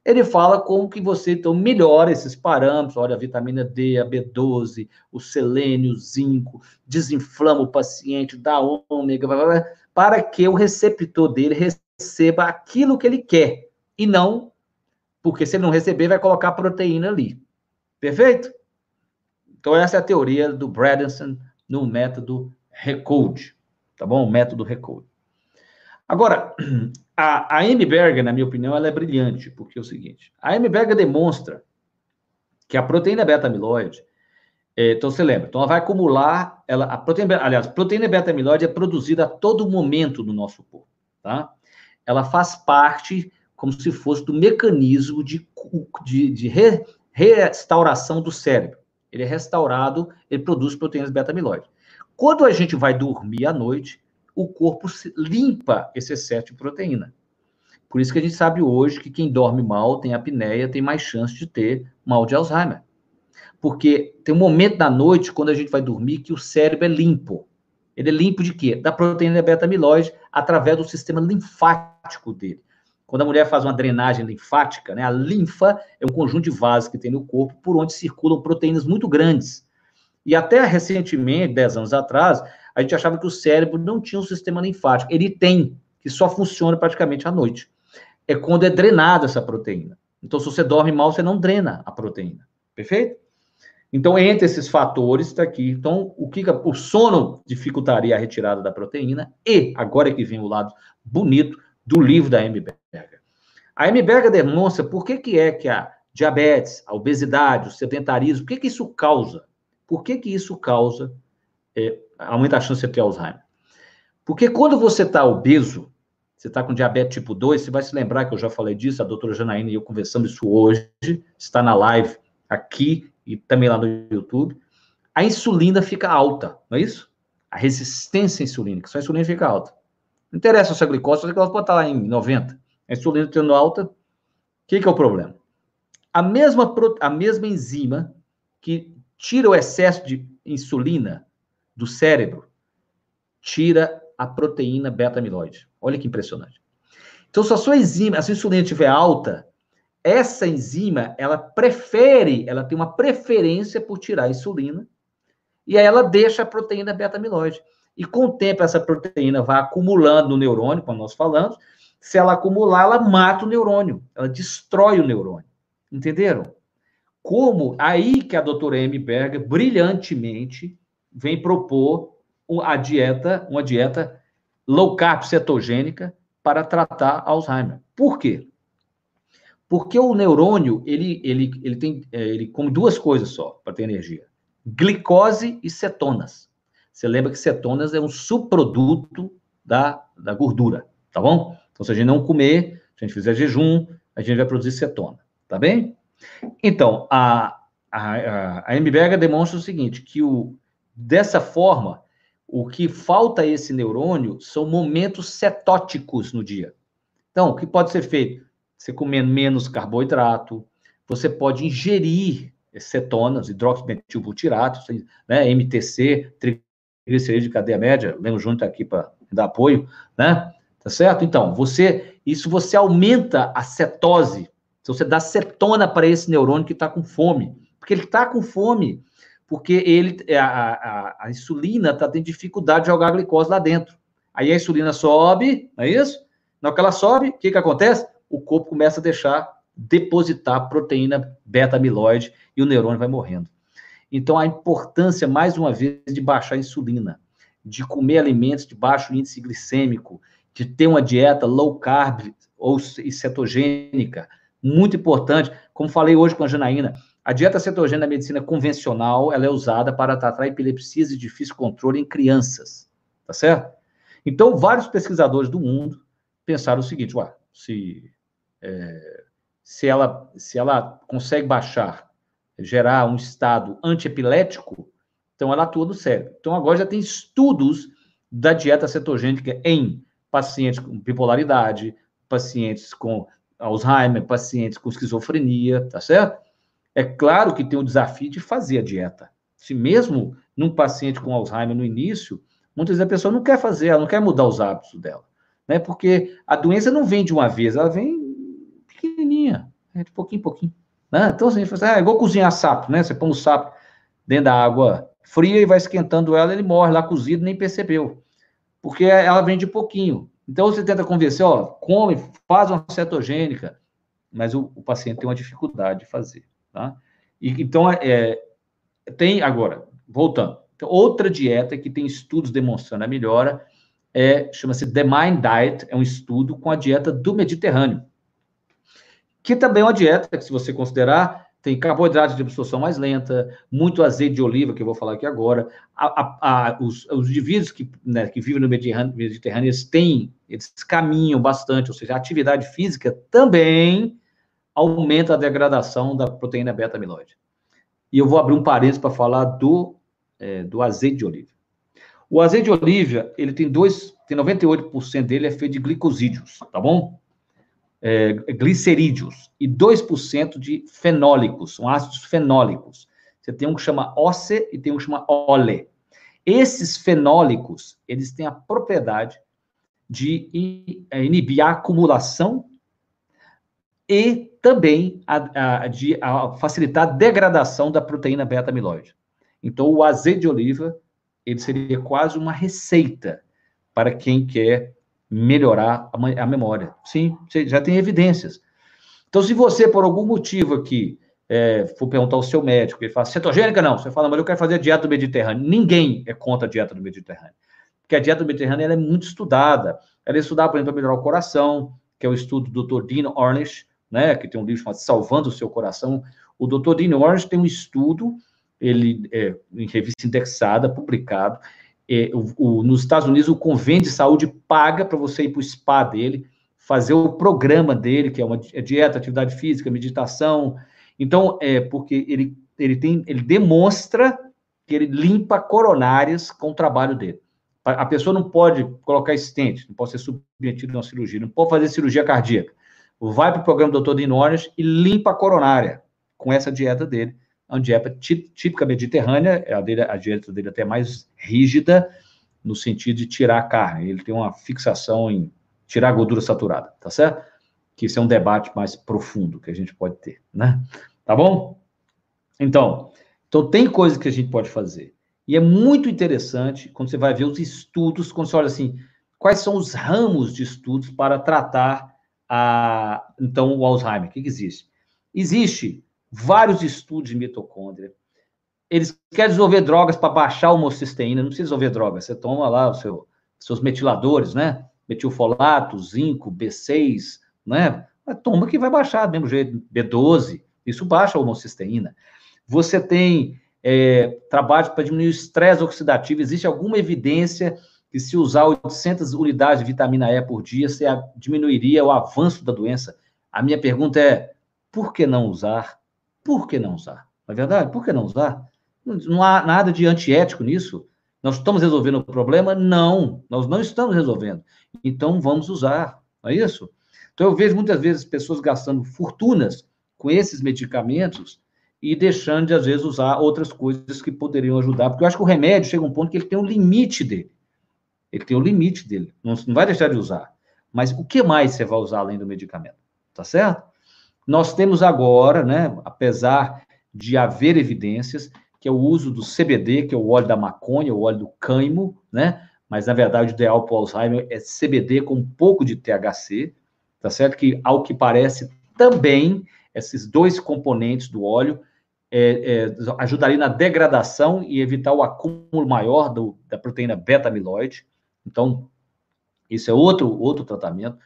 Ele fala como que você, então, melhora esses parâmetros, olha, a vitamina D, a B12, o selênio, o zinco, desinflama o paciente, dá ômega, para que o receptor dele receba aquilo que ele quer, e não porque se ele não receber, vai colocar proteína ali. Perfeito? Então, essa é a teoria do Bradenson no método Recode. Tá bom? O método Recode. Agora, (clears throat) a, a Amy Berger, na minha opinião, ela é brilhante, porque é o seguinte: a Amy Berger demonstra que a proteína beta-amiloide, então você lembra, então ela vai acumular, ela, a proteína, aliás, a proteína beta-amiloide é produzida a todo momento no nosso corpo, tá? Ela faz parte como se fosse do mecanismo de, de, de re, restauração do cérebro. Ele é restaurado, ele produz proteínas beta-amiloide. Quando a gente vai dormir à noite, o corpo limpa esse excesso de proteína. Por isso que a gente sabe hoje que quem dorme mal, tem apneia, tem mais chance de ter mal de Alzheimer. Porque tem um momento da noite, quando a gente vai dormir, que o cérebro é limpo. Ele é limpo de quê? Da proteína beta-amiloide, através do sistema linfático dele. Quando a mulher faz uma drenagem linfática, né, a linfa é um conjunto de vasos que tem no corpo por onde circulam proteínas muito grandes. E até recentemente, 10 anos atrás, a gente achava que o cérebro não tinha um sistema linfático. Ele tem, que só funciona praticamente à noite. É quando é drenada essa proteína. Então, se você dorme mal, você não drena a proteína. Perfeito? Então, entre esses fatores, está aqui. Então, o que o sono dificultaria a retirada da proteína e, agora é que vem o lado bonito, do livro da M. Berger. A M. Berger demonstra por que, que é que a diabetes, a obesidade, o sedentarismo, por que, que isso causa? Por que, que isso causa, é, aumenta a chance de ter Alzheimer? Porque quando você está obeso, você está com diabetes tipo 2, você vai se lembrar que eu já falei disso, a doutora Janaína e eu conversamos isso hoje, está na live aqui e também lá no YouTube. A insulina fica alta, não é isso? A resistência insulínica, só a insulina fica alta. Não interessa se a glicose, se a glicose pode estar lá em 90. A insulina tendo alta, que, que é o problema? A mesma, a mesma enzima que tira o excesso de insulina do cérebro, tira a proteína beta-amiloide. Olha que impressionante. Então, se a sua enzima, a sua insulina estiver alta, essa enzima, ela prefere, ela tem uma preferência por tirar a insulina, e aí ela deixa a proteína beta-amiloide. E com o tempo, essa proteína vai acumulando no neurônio, como nós falamos. Se ela acumular, ela mata o neurônio, ela destrói o neurônio. Entenderam? Como aí que a doutora M. Berger brilhantemente vem propor a dieta, uma dieta low carb cetogênica para tratar Alzheimer. Por quê? Porque o neurônio, ele, ele, ele tem, é, ele come duas coisas só para ter energia: glicose e cetonas. Você lembra que cetonas é um subproduto da, da gordura, tá bom? Então, se a gente não comer, se a gente fizer jejum, a gente vai produzir cetona, tá bem? Então, a, a, a MBH demonstra o seguinte, que o, dessa forma, o que falta a esse neurônio são momentos cetóticos no dia. Então, o que pode ser feito? Você comendo menos carboidrato, você pode ingerir cetonas, hidroximetilbutirato, né, MTC, triglicerídeos de cadeia média, lembro junto aqui para dar apoio, né? Tá certo? Então, você, isso você aumenta a cetose, então você dá cetona para esse neurônio que está com fome, porque ele está com fome, porque ele, a, a, a insulina está tendo dificuldade de jogar a glicose lá dentro. Aí a insulina sobe, não é isso? Na hora que ela sobe, o que, que acontece? O corpo começa a deixar depositar proteína beta-amiloide e o neurônio vai morrendo. Então, a importância, mais uma vez, de baixar a insulina, de comer alimentos de baixo índice glicêmico, de ter uma dieta low carb ou cetogênica, muito importante. Como falei hoje com a Janaína, a dieta cetogênica na medicina convencional, ela é usada para tratar epilepsias de difícil controle em crianças, tá certo? Então, vários pesquisadores do mundo pensaram o seguinte, ué, se, é, se, ela, se ela consegue baixar gerar um estado antiepilético, então ela atua no cérebro. Então agora já tem estudos da dieta cetogênica em pacientes com bipolaridade, pacientes com Alzheimer, pacientes com esquizofrenia, tá certo? É claro que tem o desafio de fazer a dieta. Se mesmo num paciente com Alzheimer no início, muitas vezes a pessoa não quer fazer, ela não quer mudar os hábitos dela, né? Porque a doença não vem de uma vez, ela vem né? de pouquinho em pouquinho. Né? Então, assim, assim, ah, é cozinhar sapo, né? Você põe o sapo dentro da água fria e vai esquentando ela, ele morre lá cozido, nem percebeu. Porque ela vem de pouquinho. Então, você tenta convencer, ó, come, faz uma cetogênica, mas o, o paciente tem uma dificuldade de fazer, tá? E, então, é, tem, agora, voltando, então, outra dieta que tem estudos demonstrando a melhora é, chama-se The Mind Diet, é um estudo com a dieta do Mediterrâneo que também é uma dieta que, se você considerar, tem carboidratos de absorção mais lenta, muito azeite de oliva, que eu vou falar aqui agora. A, a, a, os, os, indivíduos que, né, que vivem no Mediterrâneo, Mediterrâneo, eles têm, eles caminham bastante, ou seja, a atividade física também aumenta a degradação da proteína beta-amiloide. E eu vou abrir um parênteses para falar do, é, do azeite de oliva. O azeite de oliva, ele tem dois, tem 98% dele é feito de glicosídeos, tá bom? É, glicerídeos e 2% de fenólicos, são ácidos fenólicos. Você tem um que chama OCE e tem um que chama OLE. Esses fenólicos, eles têm a propriedade de é, inibir a acumulação e também a, a, de a facilitar a degradação da proteína beta-amiloide. Então, o azeite de oliva, ele seria quase uma receita para quem quer melhorar a, memória. Sim, já tem evidências. Então, se você, por algum motivo aqui, é, for perguntar ao seu médico, ele fala, cetogênica não, você fala, mas eu quero fazer a dieta do Mediterrâneo. Ninguém é contra a dieta do Mediterrâneo. Porque a dieta do Mediterrâneo é muito estudada. Ela é estudada, por exemplo, para melhorar o coração, que é o estudo do Dr. Dean Ornish, né, que tem um livro chamado Salvando o Seu Coração. O Dr. Dean Ornish tem um estudo, ele é em revista indexada, publicado, é, o, o, nos Estados Unidos, o convênio de saúde paga para você ir para o spa dele, fazer o programa dele, que é uma é dieta, atividade física, meditação. Então, é porque ele, ele tem, ele demonstra que ele limpa coronárias com o trabalho dele. A pessoa não pode colocar estente, não pode ser submetido a uma cirurgia, não pode fazer cirurgia cardíaca. vai para o programa do Dr. Dinores e limpa a coronária com essa dieta dele. É uma dieta típica mediterrânea, é a, dele, a dieta dele é até mais rígida, no sentido de tirar a carne. Ele tem uma fixação em tirar a gordura saturada, tá certo? Que isso é um debate mais profundo que a gente pode ter, né? Tá bom? Então, então tem coisas que a gente pode fazer. E é muito interessante quando você vai ver os estudos, quando você olha assim, quais são os ramos de estudos para tratar a, então o Alzheimer? O que, que existe? Existe vários estudos de mitocôndria. Eles querem desenvolver drogas para baixar a homocisteína, não precisa desenvolver drogas, você toma lá os seu, seus metiladores, né? Metilfolato, zinco, B6, né? Toma que vai baixar do mesmo jeito, B12, isso baixa a homocisteína. Você tem é, trabalhos para diminuir o estresse oxidativo, existe alguma evidência que se usar 800 unidades de vitamina E por dia, você diminuiria o avanço da doença. A minha pergunta é, por que não usar? Por que não usar? Não é verdade? Por que não usar? Não há nada de antiético nisso. Nós estamos resolvendo o problema? Não, nós não estamos resolvendo. Então vamos usar, não é isso? Então eu vejo muitas vezes pessoas gastando fortunas com esses medicamentos e deixando de, às vezes, usar outras coisas que poderiam ajudar, porque eu acho que o remédio chega a um ponto que ele tem um limite dele. Ele tem o um limite dele, não, não vai deixar de usar. Mas o que mais você vai usar além do medicamento? Tá certo? Nós temos agora, né, apesar de haver evidências, que é o uso do CBD, que é o óleo da maconha, o óleo do cânimo, né? Mas, na verdade, o ideal para o Alzheimer é CBD com um pouco de THC, tá certo? Que, ao que parece, também esses dois componentes do óleo é, é, ajudariam na degradação e evitar o acúmulo maior do, da proteína beta-amiloide. Então, isso é outro, outro tratamento.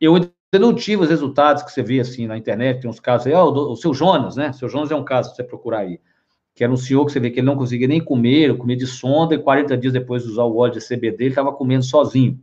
Eu ainda não tive os resultados que você vê assim na internet, tem uns casos aí, oh, o, seu Jonas, né? O seu Jonas é um caso, você procurar aí que era um senhor que você vê que ele não conseguia nem comer, comia de sonda, e 40 dias depois de usar o óleo de CBD, ele estava comendo sozinho.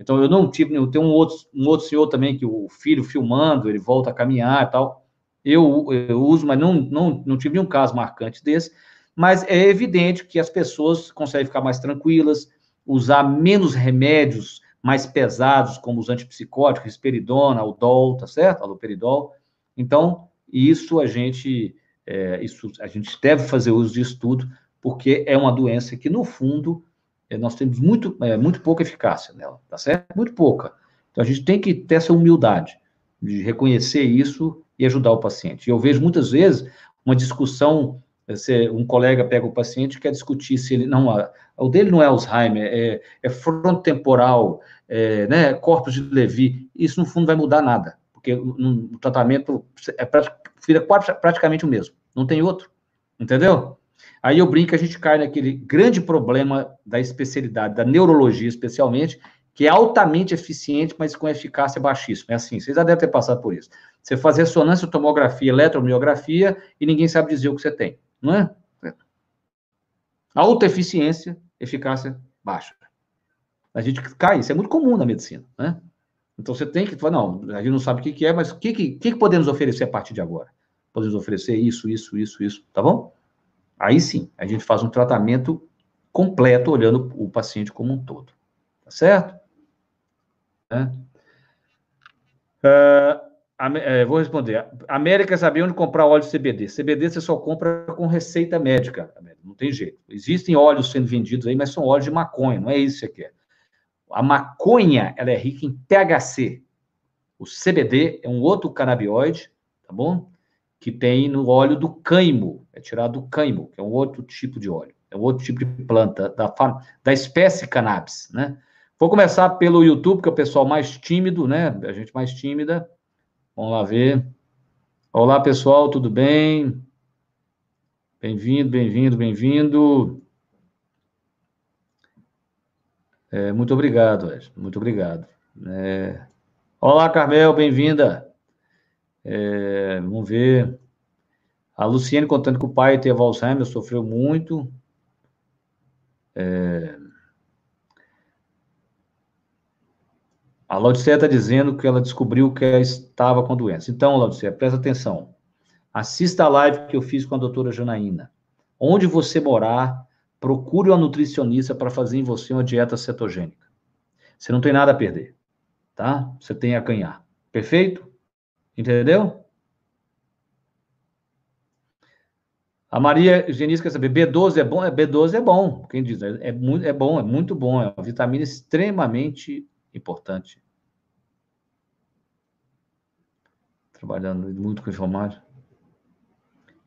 Então, eu não tive, eu tenho um outro, um outro senhor também, que o filho filmando, ele volta a caminhar e tal. Eu, eu uso, mas não, não, não tive nenhum caso marcante desse. Mas é evidente que as pessoas conseguem ficar mais tranquilas, usar menos remédios mais pesados, como os antipsicóticos, risperidona, o dol, tá certo? Aloperidol. Então, isso a gente é, isso, a gente deve fazer uso de estudo, porque é uma doença que, no fundo, é, nós temos muito, é, muito pouca eficácia nela, tá certo? Muito pouca. Então, a gente tem que ter essa humildade de reconhecer isso e ajudar o paciente. E eu vejo muitas vezes uma discussão, se um colega pega o paciente e quer discutir se ele, não, o dele não é Alzheimer, é, é frontotemporal, é, né, corpos de Levy, isso no fundo vai mudar nada, porque o, tratamento é praticamente o mesmo não tem outro, entendeu? Aí eu brinco, a gente cai naquele grande problema da especialidade, da neurologia especialmente, que é altamente eficiente, mas com eficácia baixíssima. É assim, vocês já devem ter passado por isso. Você faz ressonância, tomografia, eletromiografia e ninguém sabe dizer o que você tem, não é? Alta eficiência, eficácia baixa. A gente cai, isso é muito comum na medicina, né? Então você tem que falar, não, a gente não sabe o que, é, mas o que, que, que podemos oferecer a partir de agora? podemos oferecer isso, isso, isso, isso, tá bom? Aí sim, a gente faz um tratamento completo, olhando o paciente como um todo, tá certo? Uh, vou responder. América sabia onde comprar óleo CBD. CBD você só compra com receita médica, não tem jeito. Existem óleos sendo vendidos aí, mas são óleos de maconha, não é isso que você quer. A maconha, ela é rica em THC. O CBD é um outro canabinoide, tá bom? que tem no óleo do cânimo, é tirado do cânimo, que é um outro tipo de óleo, é um outro tipo de planta da, da espécie cannabis, né? Vou começar pelo YouTube, que é o pessoal mais tímido, né? A gente mais tímida. Vamos lá ver. Olá, pessoal, tudo bem? Bem-vindo, bem-vindo, bem-vindo. É, muito obrigado, Ed. Muito obrigado. É... Olá, Carmel, bem-vinda. É, vamos ver. A Luciene contando que o pai teve Alzheimer, sofreu muito. É, a Laudicea está dizendo que ela descobriu que ela estava com doença. Então, Laudicea, presta atenção. Assista a live que eu fiz com a doutora Janaína. Onde você morar, procure uma nutricionista para fazer em você uma dieta cetogênica. Você não tem nada a perder, tá? Você tem a ganhar. Perfeito? Entendeu? A Maria Genice quer saber, B12 é bom? B12 é bom, quem diz? É, é, muito, é bom, é muito bom, é uma vitamina extremamente importante. Trabalhando muito com informática.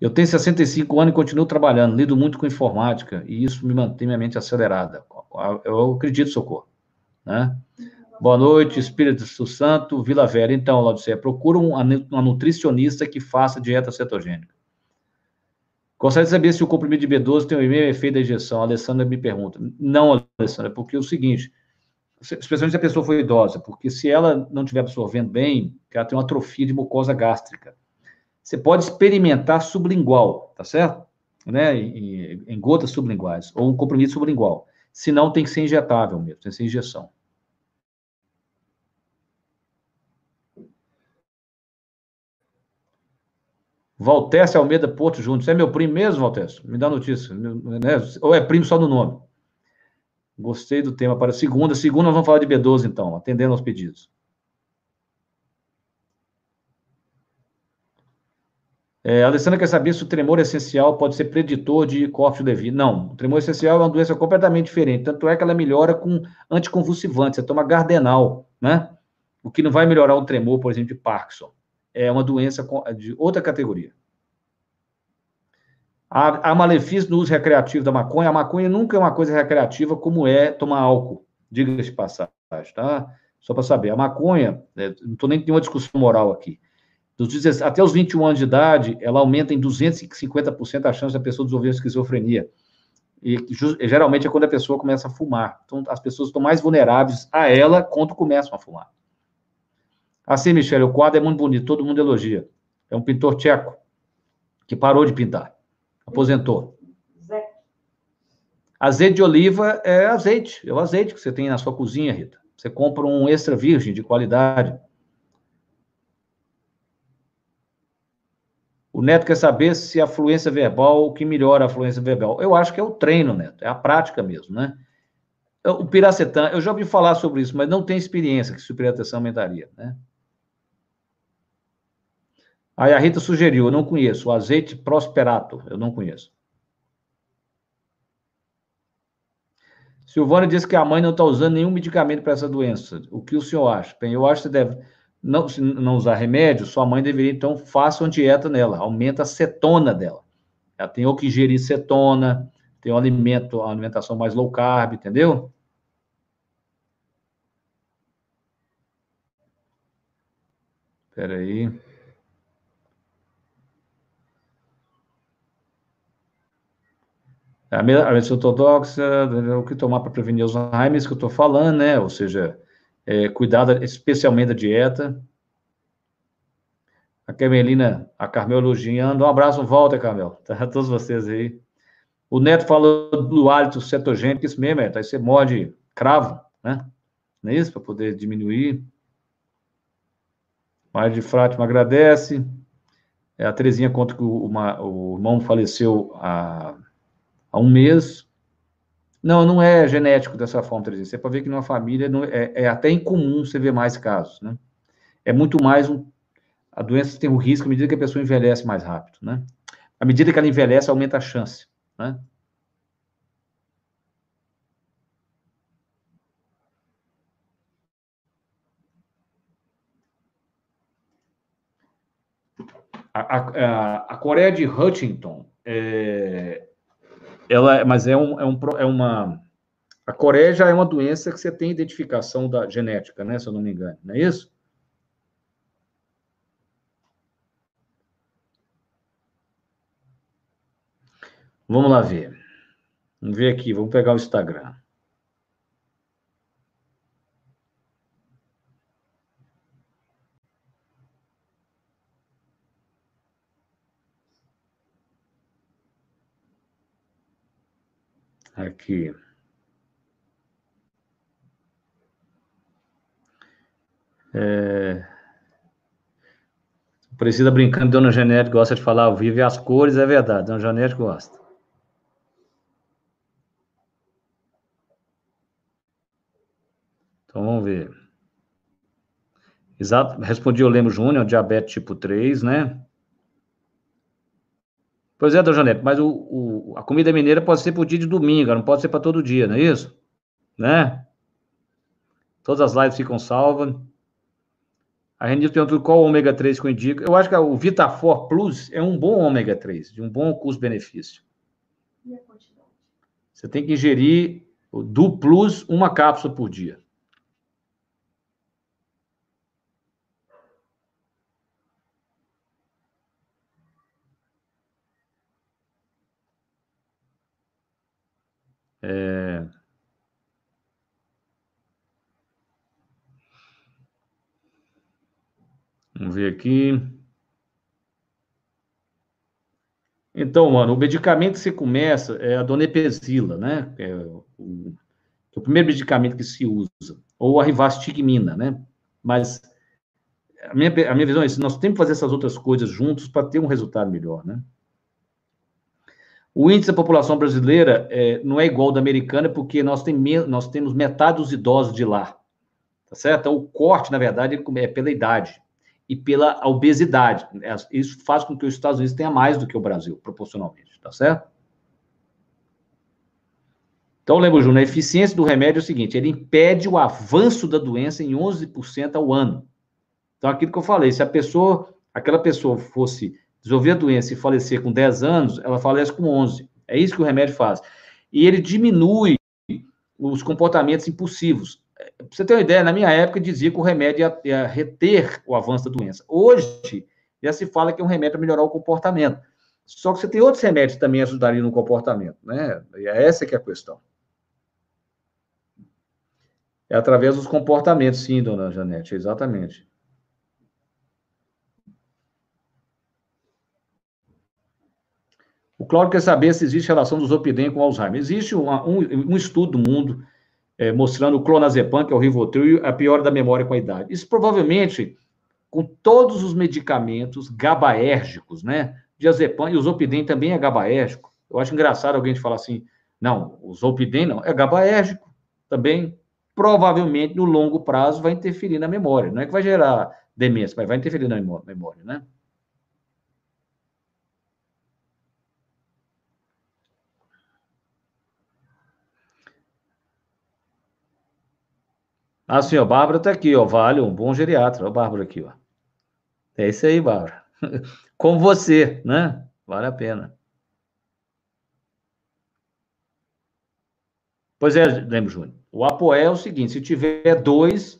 Eu tenho 65 anos e continuo trabalhando, lido muito com informática, e isso me mantém minha mente acelerada. Eu acredito, socorro. Né? Boa noite, Espírito Santo, Vila Vera. Então, Laudicea, procura uma nutricionista que faça dieta cetogênica. Gostaria de saber se o comprimido de B12 tem o mesmo efeito da injeção. A Alessandra me pergunta. Não, Alessandra, porque é o seguinte, especialmente se a pessoa for idosa, porque se ela não estiver absorvendo bem, ela tem uma atrofia de mucosa gástrica. Você pode experimentar sublingual, tá certo? Né? Em, em gotas sublinguais, ou um comprimido sublingual. Se não, tem que ser injetável mesmo, tem que ser injeção. Valtécio Almeida Porto Juntos. É meu primo mesmo, Valtécio? Me dá notícia. Né? Ou é primo só no nome? Gostei do tema para segunda. Segunda, nós vamos falar de B12, então, atendendo aos pedidos. É, a Alessandra quer saber se o tremor essencial pode ser preditor de cofre Levy. Não, o tremor essencial é uma doença completamente diferente. Tanto é que ela melhora com anticonvulsivante. Você toma Gardenal, né? O que não vai melhorar o tremor, por exemplo, de Parkinson é uma doença de outra categoria. Há, há malefício no uso recreativo da maconha. A maconha nunca é uma coisa recreativa como é tomar álcool, diga-se de passagem, tá? Só para saber. A maconha, é, não estou nem tendo uma discussão moral aqui. Dos, até os 21 anos de idade, ela aumenta em 250% a chance da pessoa desenvolver esquizofrenia. E geralmente é quando a pessoa começa a fumar. Então, as pessoas estão mais vulneráveis a ela quando começam a fumar. Assim, Michele, o quadro é muito bonito, todo mundo elogia. É um pintor tcheco que parou de pintar, aposentou. Azeite de oliva é azeite, é o azeite que você tem na sua cozinha, Rita. Você compra um extra virgem de qualidade. O Neto quer saber se a fluência verbal, o que melhora a fluência verbal. Eu acho que é o treino, Neto, é a prática mesmo, né? O piracetam, eu já ouvi falar sobre isso, mas não tenho experiência que se o piracetam aumentaria, né? Aí a Rita sugeriu, eu não conheço, o azeite prosperato, eu não conheço. Silvana disse que a mãe não está usando nenhum medicamento para essa doença. O que o senhor acha? Bem, eu acho que deve não, se não usar remédio, sua mãe deveria, então, faça uma dieta nela, aumenta a cetona dela. Ela tem ou que ingerir cetona, tem um alimento, uma alimentação mais low carb, entendeu? Espera aí. A medicina ortodoxa, o que tomar para prevenir os Alzheimer, isso que eu estou falando, né? Ou seja, é, cuidado especialmente da dieta. A Carmelina, a Carmel elogiando. Um abraço, volta, Carmel. (laughs) Tá, a todos vocês aí. O Neto falou do hálito cetogênico, isso mesmo, é, aí você morde cravo, né? Não é isso? Para poder diminuir. Mário de Fátima agradece. É, a Terezinha conta que o, uma, o irmão faleceu há há um mês. Não, não é genético dessa forma, Terezinha. Você pode ver que numa família não, é, é, até incomum você ver mais casos, né? É muito mais um. A doença tem um risco à medida que a pessoa envelhece mais rápido, né? À medida que ela envelhece, aumenta a chance, né? A, a, a, Coreia de Huntington é, ela, mas é, um, é, um, é uma. A Coreia já é uma doença que você tem identificação da genética, né? Se eu não me engano, não é isso? Vamos lá ver. Vamos ver aqui, vamos pegar o Instagram. Aqui. É... Precisa brincando, Dona Janete gosta de falar ao vivo e as cores, é verdade, Dona Janete gosta. Então vamos ver. Exato, respondi o Lemo Júnior, diabetes tipo 3, né? Pois é, Dona Janete, mas o, o, a comida mineira pode ser por dia de domingo, não pode ser para todo dia, não é isso? Né? Todas as lives ficam salvas. A Renilson perguntou qual o ômega 3 que eu indico. Eu acho que o Vitafor Plus é um bom ômega 3, de um bom custo-benefício. E a quantidade? Você tem que ingerir do Plus uma cápsula por dia. É... Vamos ver aqui. Então, mano, o medicamento que você começa é a donepezila, né? É o, é o primeiro medicamento que se usa. Ou a rivastigmina, né? Mas a minha, a minha visão é isso, nós temos que fazer essas outras coisas juntos para ter um resultado melhor, né? O índice da população brasileira é, não é igual ao da americana, porque nós, tem, nós temos metade dos idosos de lá, tá certo? Então, o corte, na verdade, é pela idade e pela obesidade. Isso faz com que os Estados Unidos tenha mais do que o Brasil, proporcionalmente, tá certo? Então, lembra, Júnior, a eficiência do remédio é o seguinte, ele impede o avanço da doença em 11% ao ano. Então, aquilo que eu falei, se a pessoa, aquela pessoa fosse desenvolver a doença e falecer com 10 anos, ela falece com 11. É isso que o remédio faz. E ele diminui os comportamentos impulsivos. Pra você ter uma ideia, na minha época dizia que o remédio ia, ia reter o avanço da doença. Hoje, já se fala que é um remédio para melhorar o comportamento. Só que você tem outros remédios que também ajudariam no comportamento, né? E é essa que é a questão. É através dos comportamentos, sim, dona Janete, exatamente. O Cláudio quer saber se existe relação do Zopidem com Alzheimer. Existe um, um, um estudo do mundo é, mostrando o clonazepam, que é o Rivotril, a piora da memória com a idade. Isso provavelmente com todos os medicamentos gabaérgicos, né? Diazepam e o Zopidem também é gabaérgico. Eu acho engraçado alguém falar assim, não, o Zopidem não, é gabaérgico também. Provavelmente, no longo prazo, vai interferir na memória. Não é que vai gerar demência, mas vai interferir na memória, né? Ah, sim, ó, Bárbara tá aqui, ó, vale, um bom geriatra, ó, Bárbara aqui, ó. É isso aí, Bárbara. (laughs) Com você, né? Vale a pena. Pois é, lembro, Júnior. O apoé é o seguinte: se tiver dois,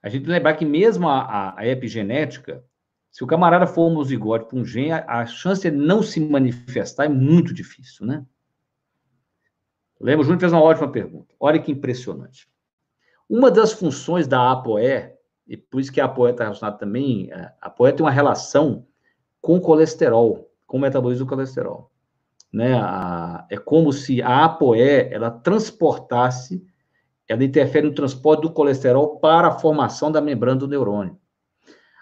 a gente lembrar que mesmo a, a, a epigenética, se o camarada for homozigote para um gene, a, a chance de não se manifestar é muito difícil, né? Lembra, o Júnior fez uma ótima pergunta. Olha que impressionante. Uma das funções da ApoE, e por isso que a ApoE está relacionada também, é, a ApoE tem uma relação com colesterol, com o metabolismo do colesterol. Né? A, é como se a ApoE, ela transportasse, ela interfere no transporte do colesterol para a formação da membrana do neurônio.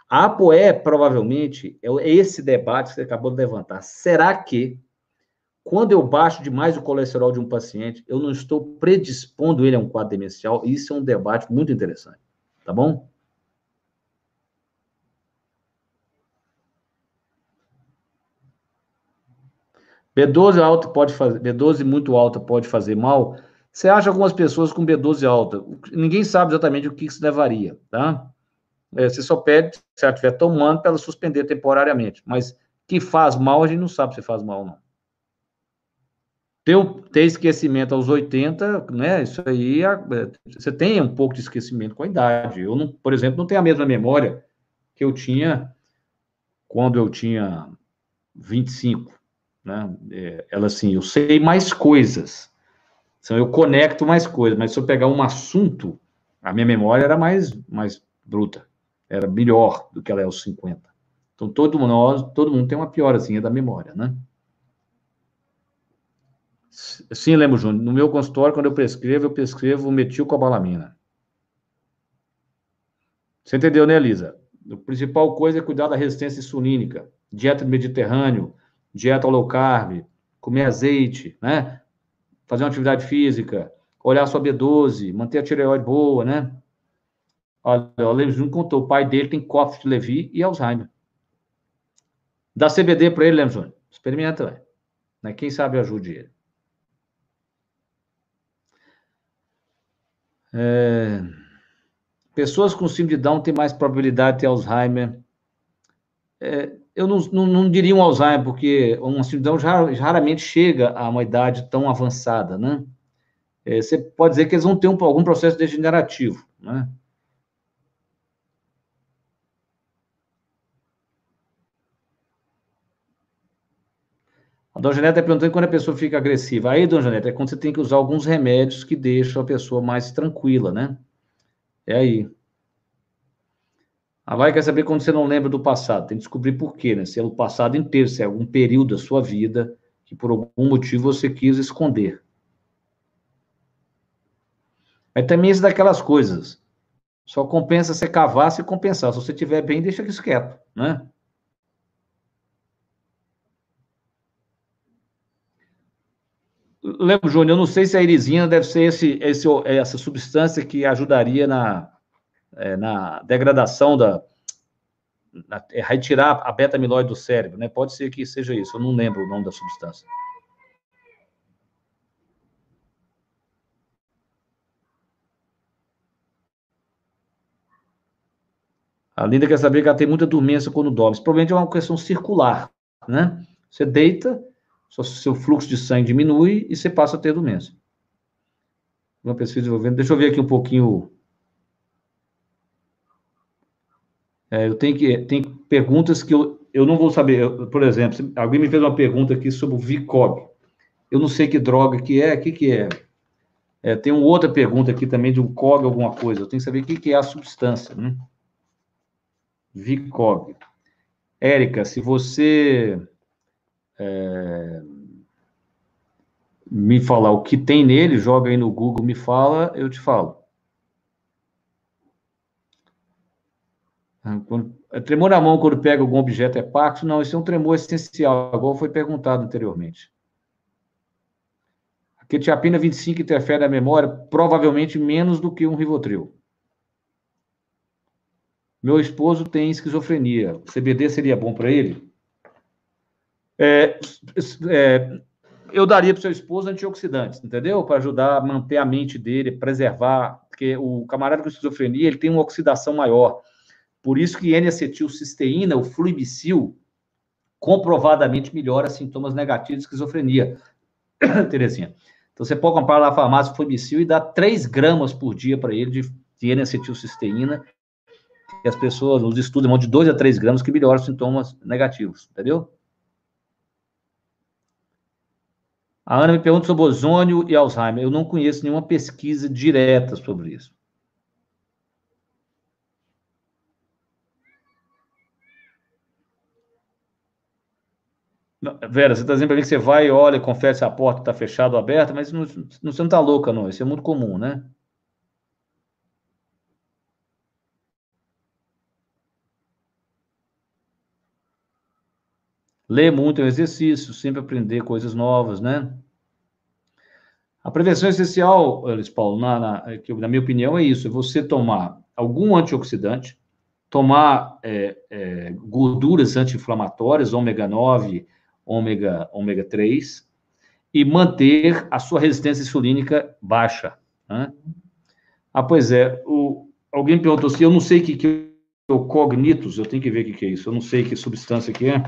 A ApoE, provavelmente, é esse debate que você acabou de levantar. Será que quando eu baixo demais o colesterol de um paciente, eu não estou predispondo ele a um quadro demencial. Isso é um debate muito interessante, tá bom? B12 alto pode fazer, B12 muito alta pode fazer mal. Você acha algumas pessoas com B12 alta? Ninguém sabe exatamente o que isso levaria, tá? É, você só pede, se ela estiver tomando, para ela suspender temporariamente. Mas que faz mal, a gente não sabe se faz mal ou não. Ter, ter esquecimento aos 80, né? Isso aí, é, você tem um pouco de esquecimento com a idade. Eu, não, por exemplo, não tenho a mesma memória que eu tinha quando eu tinha 25, né? É, ela assim, eu sei mais coisas. Então, eu conecto mais coisas, mas se eu pegar um assunto, a minha memória era mais, mais bruta, era melhor do que ela é aos 50. Então, todo mundo, todo mundo tem uma piorazinha da memória, né? Sim, lembro, Júnior. No meu consultório, quando eu prescrevo, eu prescrevo metilcobalamina. Você entendeu, né, Elisa? A principal coisa é cuidar da resistência insulínica. Dieta do Mediterrâneo, dieta low carb, comer azeite, né? Fazer uma atividade física, olhar sua B12, manter a tireoide boa, né? Olha, o Levi Júnior contou, o pai dele tem cofre de Levi e Alzheimer. Dá CBD para ele, Levi Júnior. Experimenta, velho. Né? Quem sabe ajude ele. É... Pessoas com síndrome de Down têm mais probabilidade de ter Alzheimer. É, eu não, não, não, diria um Alzheimer, porque uma síndrome de Down raramente chega a uma idade tão avançada, né? É, você pode dizer que eles vão ter um, algum processo degenerativo, né? Dona Janeta está perguntando quando a pessoa fica agressiva. Aí, Dona Janeta, é quando você tem que usar alguns remédios que deixam a pessoa mais tranquila, né? É aí. A vai quer saber quando você não lembra do passado. Tem que descobrir por quê, né? Se é o passado inteiro, se é algum período da sua vida que por algum motivo você quis esconder. Mas também isso daquelas coisas. Só compensa você cavar se compensar. Se você estiver bem, deixa isso quieto, né? Lembro, Júnior, eu não sei se a irisina deve ser esse, esse, essa substância que ajudaria na, é, na degradação da. Na, é, retirar a beta-amiloide do cérebro, né? Pode ser que seja isso, eu não lembro o nome da substância. A Linda quer saber que ela tem muita dormência quando dorme. Isso provavelmente é uma questão circular, né? Você deita, seu fluxo de sangue diminui e você passa a ter dormência. Uma pesquisa desenvolvendo. Deixa eu ver aqui um pouquinho. É, eu tenho que tem perguntas que eu, eu não vou saber. Eu, por exemplo, alguém me fez uma pergunta aqui sobre o Vicog. Eu não sei que droga que é, o que, que é. é. Tem uma outra pergunta aqui também de um COG, alguma coisa. Eu tenho que saber o que, que é a substância. Né? Érica, se você é, me falar o que tem nele, joga aí no Google, me fala, eu te falo. Ah, é tremor na mão quando pega algum objeto é pacto? Não, isso é um tremor essencial, igual foi perguntado anteriormente. A quetiapina 25 interfere na memória, provavelmente menos do que um Rivotril. Meu esposo tem esquizofrenia. CBD seria bom para ele? É, é, eu daria para seu esposo antioxidantes, entendeu? Para ajudar a manter a mente dele, preservar, porque o camarada com esquizofrenia ele tem uma oxidação maior. Por isso que N-acetilcisteína, o fluibicil, comprovadamente melhora sintomas negativos de esquizofrenia. (coughs) Terezinha. Então, você pode comprar lá na farmácia fluibicil e dar 3 gramas por dia para ele de, de N-acetilcisteína. E as pessoas, os estudos, vão de 2 a 3 gramas que melhoram sintomas negativos, entendeu? A Ana me pergunta sobre ozônio e Alzheimer. Eu não conheço nenhuma pesquisa direta sobre isso. Vera, você está dizendo para mim que você vai, olha, confere se a porta está fechada ou aberta, mas não, você não está louca, não. Isso é muito comum, né? Ler muito é um exercício, sempre aprender coisas novas, né? A prevenção essencial, Luiz Paulo, na, na, que, na minha opinião, é isso: é você tomar algum antioxidante, tomar é, é, gorduras anti-inflamatórias, ômega 9, ômega, ômega 3, e manter a sua resistência insulínica baixa. Né? Ah, pois é, o, alguém perguntou assim, eu não sei o que, que é o cognitus, eu tenho que ver o que, que é isso, eu não sei que substância que é.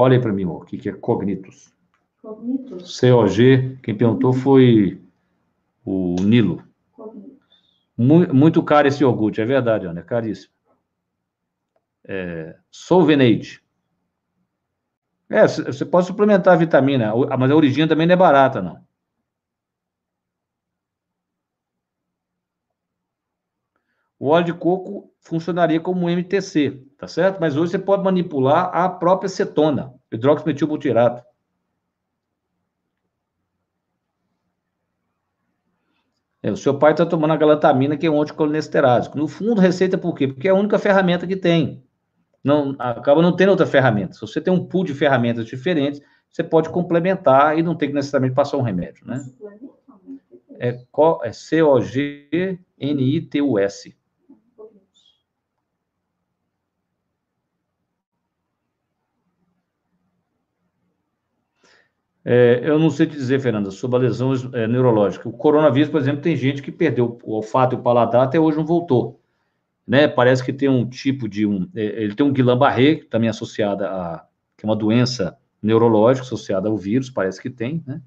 Olha aí para mim, o que, que é cognitus. Cognitus. COG, quem perguntou foi o Nilo. Muito, muito caro esse iogurte, é verdade, Ana, é caríssimo. É, Solvenate. É, você pode suplementar a vitamina, mas a origem também não é barata, não. O óleo de coco funcionaria como MTC, tá certo? Mas hoje você pode manipular a própria cetona, hidroximetilbutirato. É, o seu pai está tomando a galatamina, que é um anticolinesterásico. No fundo, receita por quê? Porque é a única ferramenta que tem. Não, acaba não tendo outra ferramenta. Se você tem um pool de ferramentas diferentes, você pode complementar e não tem que necessariamente passar um remédio, né? É, é C-O-G-N-I-T-U-S. É, eu não sei te dizer, Fernanda, sobre a lesão é, neurológica. O coronavírus, por exemplo, tem gente que perdeu o olfato e o paladar, até hoje não voltou. Né? Parece que tem um tipo de um. É, ele tem um Guillain-Barré, também associada a. que é uma doença neurológica associada ao vírus, parece que tem, né?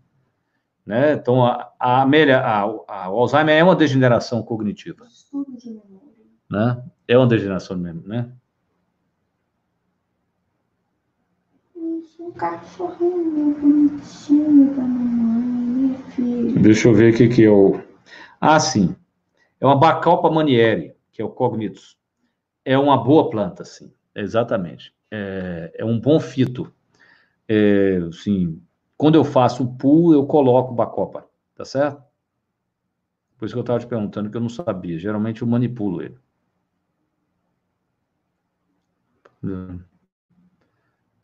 né? Então, a, a, a, a, o Alzheimer é uma degeneração cognitiva. Né? É uma degeneração mesmo, né? Cachorrinho bonitinho da mamãe, filho. Deixa eu ver o que, que é o. Ah, sim. É uma Bacalpa manieri, que é o cognitus. É uma boa planta, sim. Exatamente. É, é um bom fito. É, assim, quando eu faço o pool, eu coloco Bacopa, tá certo? Por isso que eu estava te perguntando, que eu não sabia. Geralmente eu manipulo ele.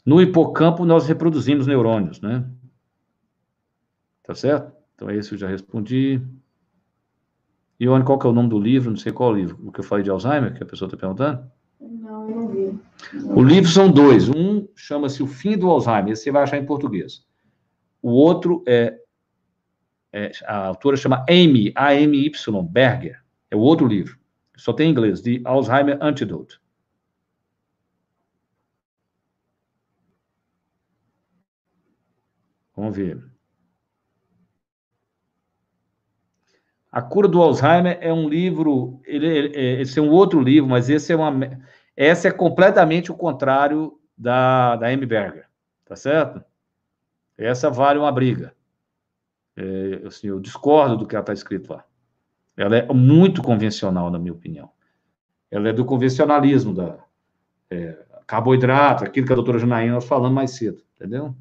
No hipocampo, nós reproduzimos neurônios, né? Tá certo? Então, esse eu já respondi. Ione, qual que é o nome do livro? Não sei qual livro. O que eu falei de Alzheimer, que a pessoa está perguntando? Não, eu não vi. O livro são dois. Um chama-se O Fim do Alzheimer. Esse você vai achar em português. O outro é, é a autora chama Amy, A-M-Y, Berger. É o outro livro. Só tem em inglês, The Alzheimer Antidote. Vamos ver. A Cura do Alzheimer é um livro, ele, ele, é, esse é um outro livro, mas esse é uma, essa é completamente o contrário da, da M. Berger, tá certo? Essa vale uma briga. É, assim, eu discordo do que ela está escrito lá. Ela é muito convencional, na minha opinião. Ela é do convencionalismo, da é, carboidrato, aquilo que a doutora Janaína falando mais cedo, entendeu?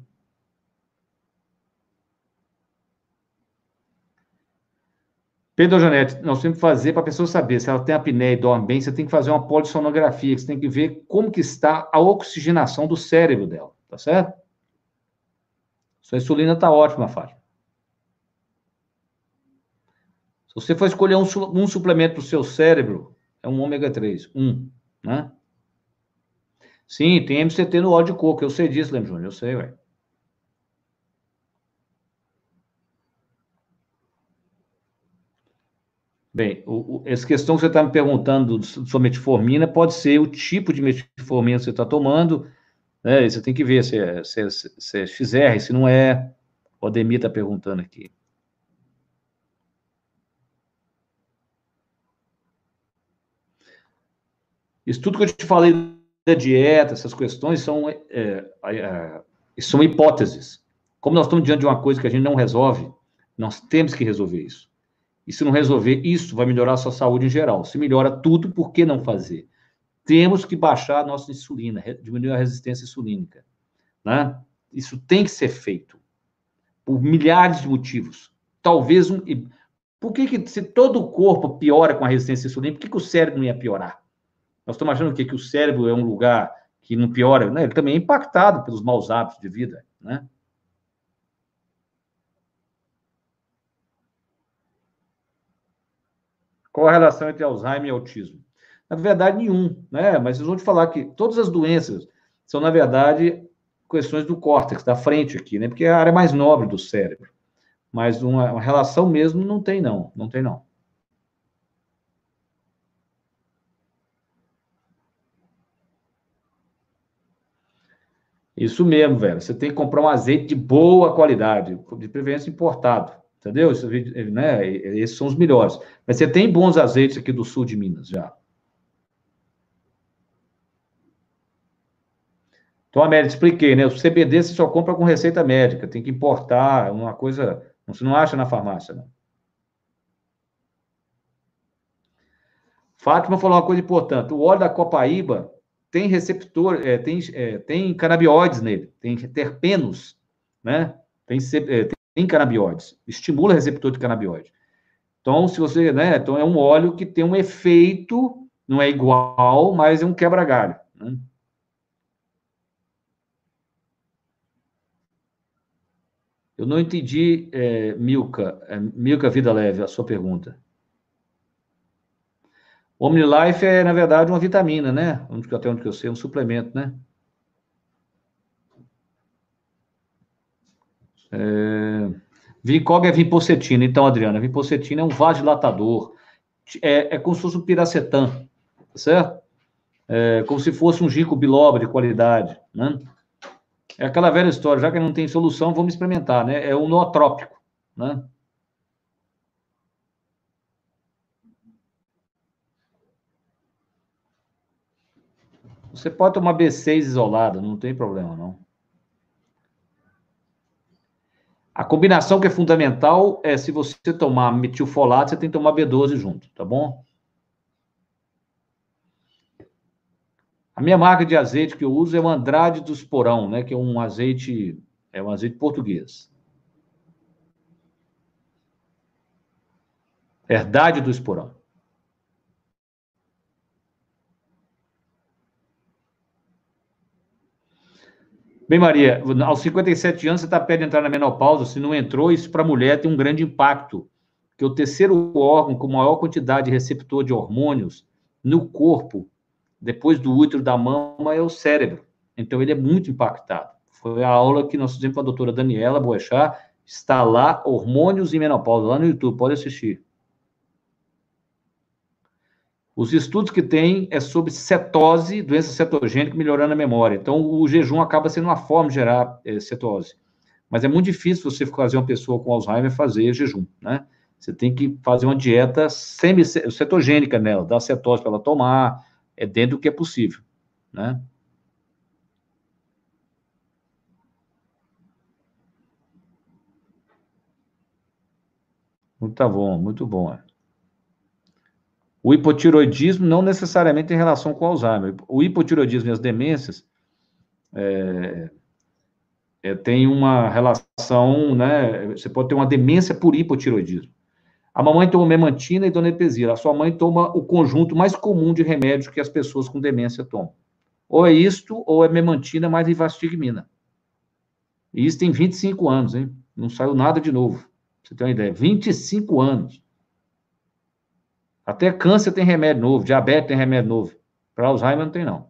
Pedro Janete, nós temos que fazer para a pessoa saber se ela tem apneia e dorme bem, você tem que fazer uma polissonografia, você tem que ver como que está a oxigenação do cérebro dela, tá certo? Sua insulina está ótima, Fátima. Se você for escolher um, um suplemento para o seu cérebro, é um ômega 3, um, né? Sim, tem MCT no óleo de coco, eu sei disso, Lembro Júnior, eu sei, ué. Bem, o, o, essa questão que você está me perguntando sobre metformina pode ser o tipo de metformina que você está tomando, né? Você tem que ver se é, se, é, se é XR, se não é. O Ademir está perguntando aqui. Isso tudo que eu te falei da dieta, essas questões são, é, é, é, são hipóteses. Como nós estamos diante de uma coisa que a gente não resolve, nós temos que resolver isso. E se não resolver isso, vai melhorar a sua saúde em geral. Se melhora tudo, por que não fazer? Temos que baixar a nossa insulina, diminuir a resistência insulínica. Né? Isso tem que ser feito por milhares de motivos. Talvez um. Por que, que se todo o corpo piora com a resistência insulínica, por que, que o cérebro não ia piorar? Nós estamos achando que, que o cérebro é um lugar que não piora, né? ele também é impactado pelos maus hábitos de vida, né? Qual a relação entre Alzheimer e autismo? Na verdade, nenhum, né? Mas vocês vão te falar que todas as doenças são, na verdade, questões do córtex, da frente aqui, né? Porque é a área mais nobre do cérebro. Mas uma, uma relação mesmo não tem, não. Não tem, não. Isso mesmo, velho. Você tem que comprar um azeite de boa qualidade, de preferência importado. Entendeu? Isso, né? Esses são os melhores. Mas você tem bons azeites aqui do sul de Minas já. Então, Amélia, expliquei, né? O CBD você só compra com receita médica, tem que importar, uma coisa. Você não acha na farmácia, não. Fátima falou uma coisa importante: o óleo da copaíba tem receptor, é, tem, é, tem canabinoides nele, tem terpenos, né? Tem, é, em canabinoides, estimula receptor de canabinoide. Então, se você, né, então é um óleo que tem um efeito, não é igual, mas é um quebra-galho. Né? Eu não entendi, é, Milka, é, Milka Vida Leve, a sua pergunta. OmniLife é, na verdade, uma vitamina, né? Até onde eu sei, um suplemento, né? É... Vincog é vinpocetina. Então, Adriana, vinpocetina é um vasodilatador. É, é como se fosse um piracetam, tá certo? É como se fosse um ginkgo biloba de qualidade, né? É aquela velha história, já que não tem solução, vamos experimentar, né? É um nootrópico, né? Você pode tomar B6 isolado, não tem problema, não. A combinação que é fundamental é se você tomar metilfolato, você tem que tomar B12 junto, tá bom? A minha marca de azeite que eu uso é o Andrade do Esporão, né? Que é um azeite, é um azeite português. Herdade do Esporão. Bem, Maria, aos 57 anos você está perto de entrar na menopausa, se não entrou, isso para a mulher tem um grande impacto, porque o terceiro órgão com maior quantidade de receptor de hormônios no corpo, depois do útero da mama, é o cérebro. Então, ele é muito impactado. Foi a aula que nós fizemos com a doutora Daniela Boechat, está lá, Hormônios e Menopausa, lá no YouTube, pode assistir. Os estudos que tem é sobre cetose, doença cetogênica, melhorando a memória. Então, o jejum acaba sendo uma forma de gerar é, cetose. Mas é muito difícil você fazer uma pessoa com Alzheimer fazer jejum, né? Você tem que fazer uma dieta semi-cetogênica nela, dar cetose para ela tomar, é dentro do que é possível, né? Muito tá bom, muito bom. O hipotiroidismo não necessariamente em relação com o Alzheimer. O hipotiroidismo e as demências é, é, tem uma relação, né? Você pode ter uma demência por hipotiroidismo. A mamãe toma memantina e donepezila. A sua mãe toma o conjunto mais comum de remédios que as pessoas com demência tomam. Ou é isto, ou é memantina mais rivastigmina. E isso tem 25 anos, hein? Não saiu nada de novo. Você tem uma ideia. 25 anos. Até câncer tem remédio novo, diabetes tem remédio novo. Para Alzheimer não tem, não.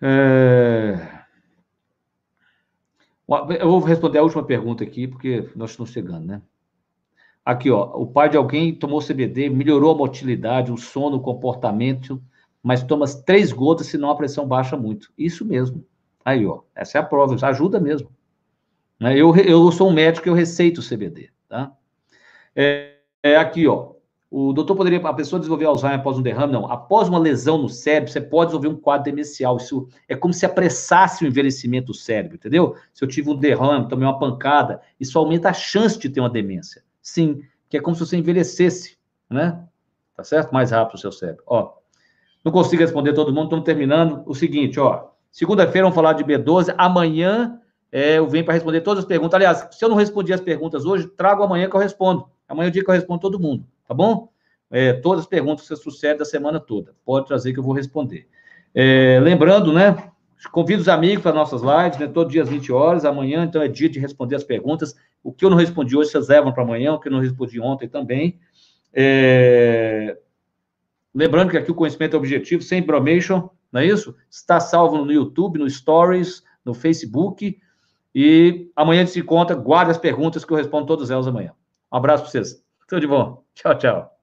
É... Eu vou responder a última pergunta aqui, porque nós estamos chegando, né? Aqui, ó, o pai de alguém tomou CBD, melhorou a motilidade, o sono, o comportamento, mas toma três gotas, senão a pressão baixa muito. Isso mesmo. Aí, ó, essa é a prova, ajuda mesmo. Né? Eu, eu sou um médico, eu receito o CBD, tá? É, é aqui, ó. O doutor poderia, a pessoa desenvolver Alzheimer após um derrame? Não. Após uma lesão no cérebro, você pode desenvolver um quadro demencial. Isso é como se apressasse o envelhecimento do cérebro, entendeu? Se eu tive um derrame, tomei uma pancada, isso aumenta a chance de ter uma demência. Sim, que é como se você envelhecesse, né? Tá certo? Mais rápido o seu cérebro. Ó, não consigo responder todo mundo, estamos terminando. O seguinte, ó. Segunda-feira vamos falar de B12. Amanhã é, eu venho para responder todas as perguntas. Aliás, se eu não respondi as perguntas hoje, trago amanhã que eu respondo. Amanhã é o dia que eu respondo todo mundo, tá bom? É, todas as perguntas que você sucede da semana toda. Pode trazer que eu vou responder. É, lembrando, né? Convido os amigos para nossas lives, né? Todo dia às 20 horas. Amanhã, então, é dia de responder as perguntas. O que eu não respondi hoje, vocês levam para amanhã. O que eu não respondi ontem também. É... Lembrando que aqui o conhecimento é objetivo, sem bromation, não é isso? Está salvo no YouTube, no Stories, no Facebook. E amanhã a gente se encontra. Guarde as perguntas que eu respondo todas elas amanhã. Um abraço para vocês. Tudo de bom. Tchau, tchau.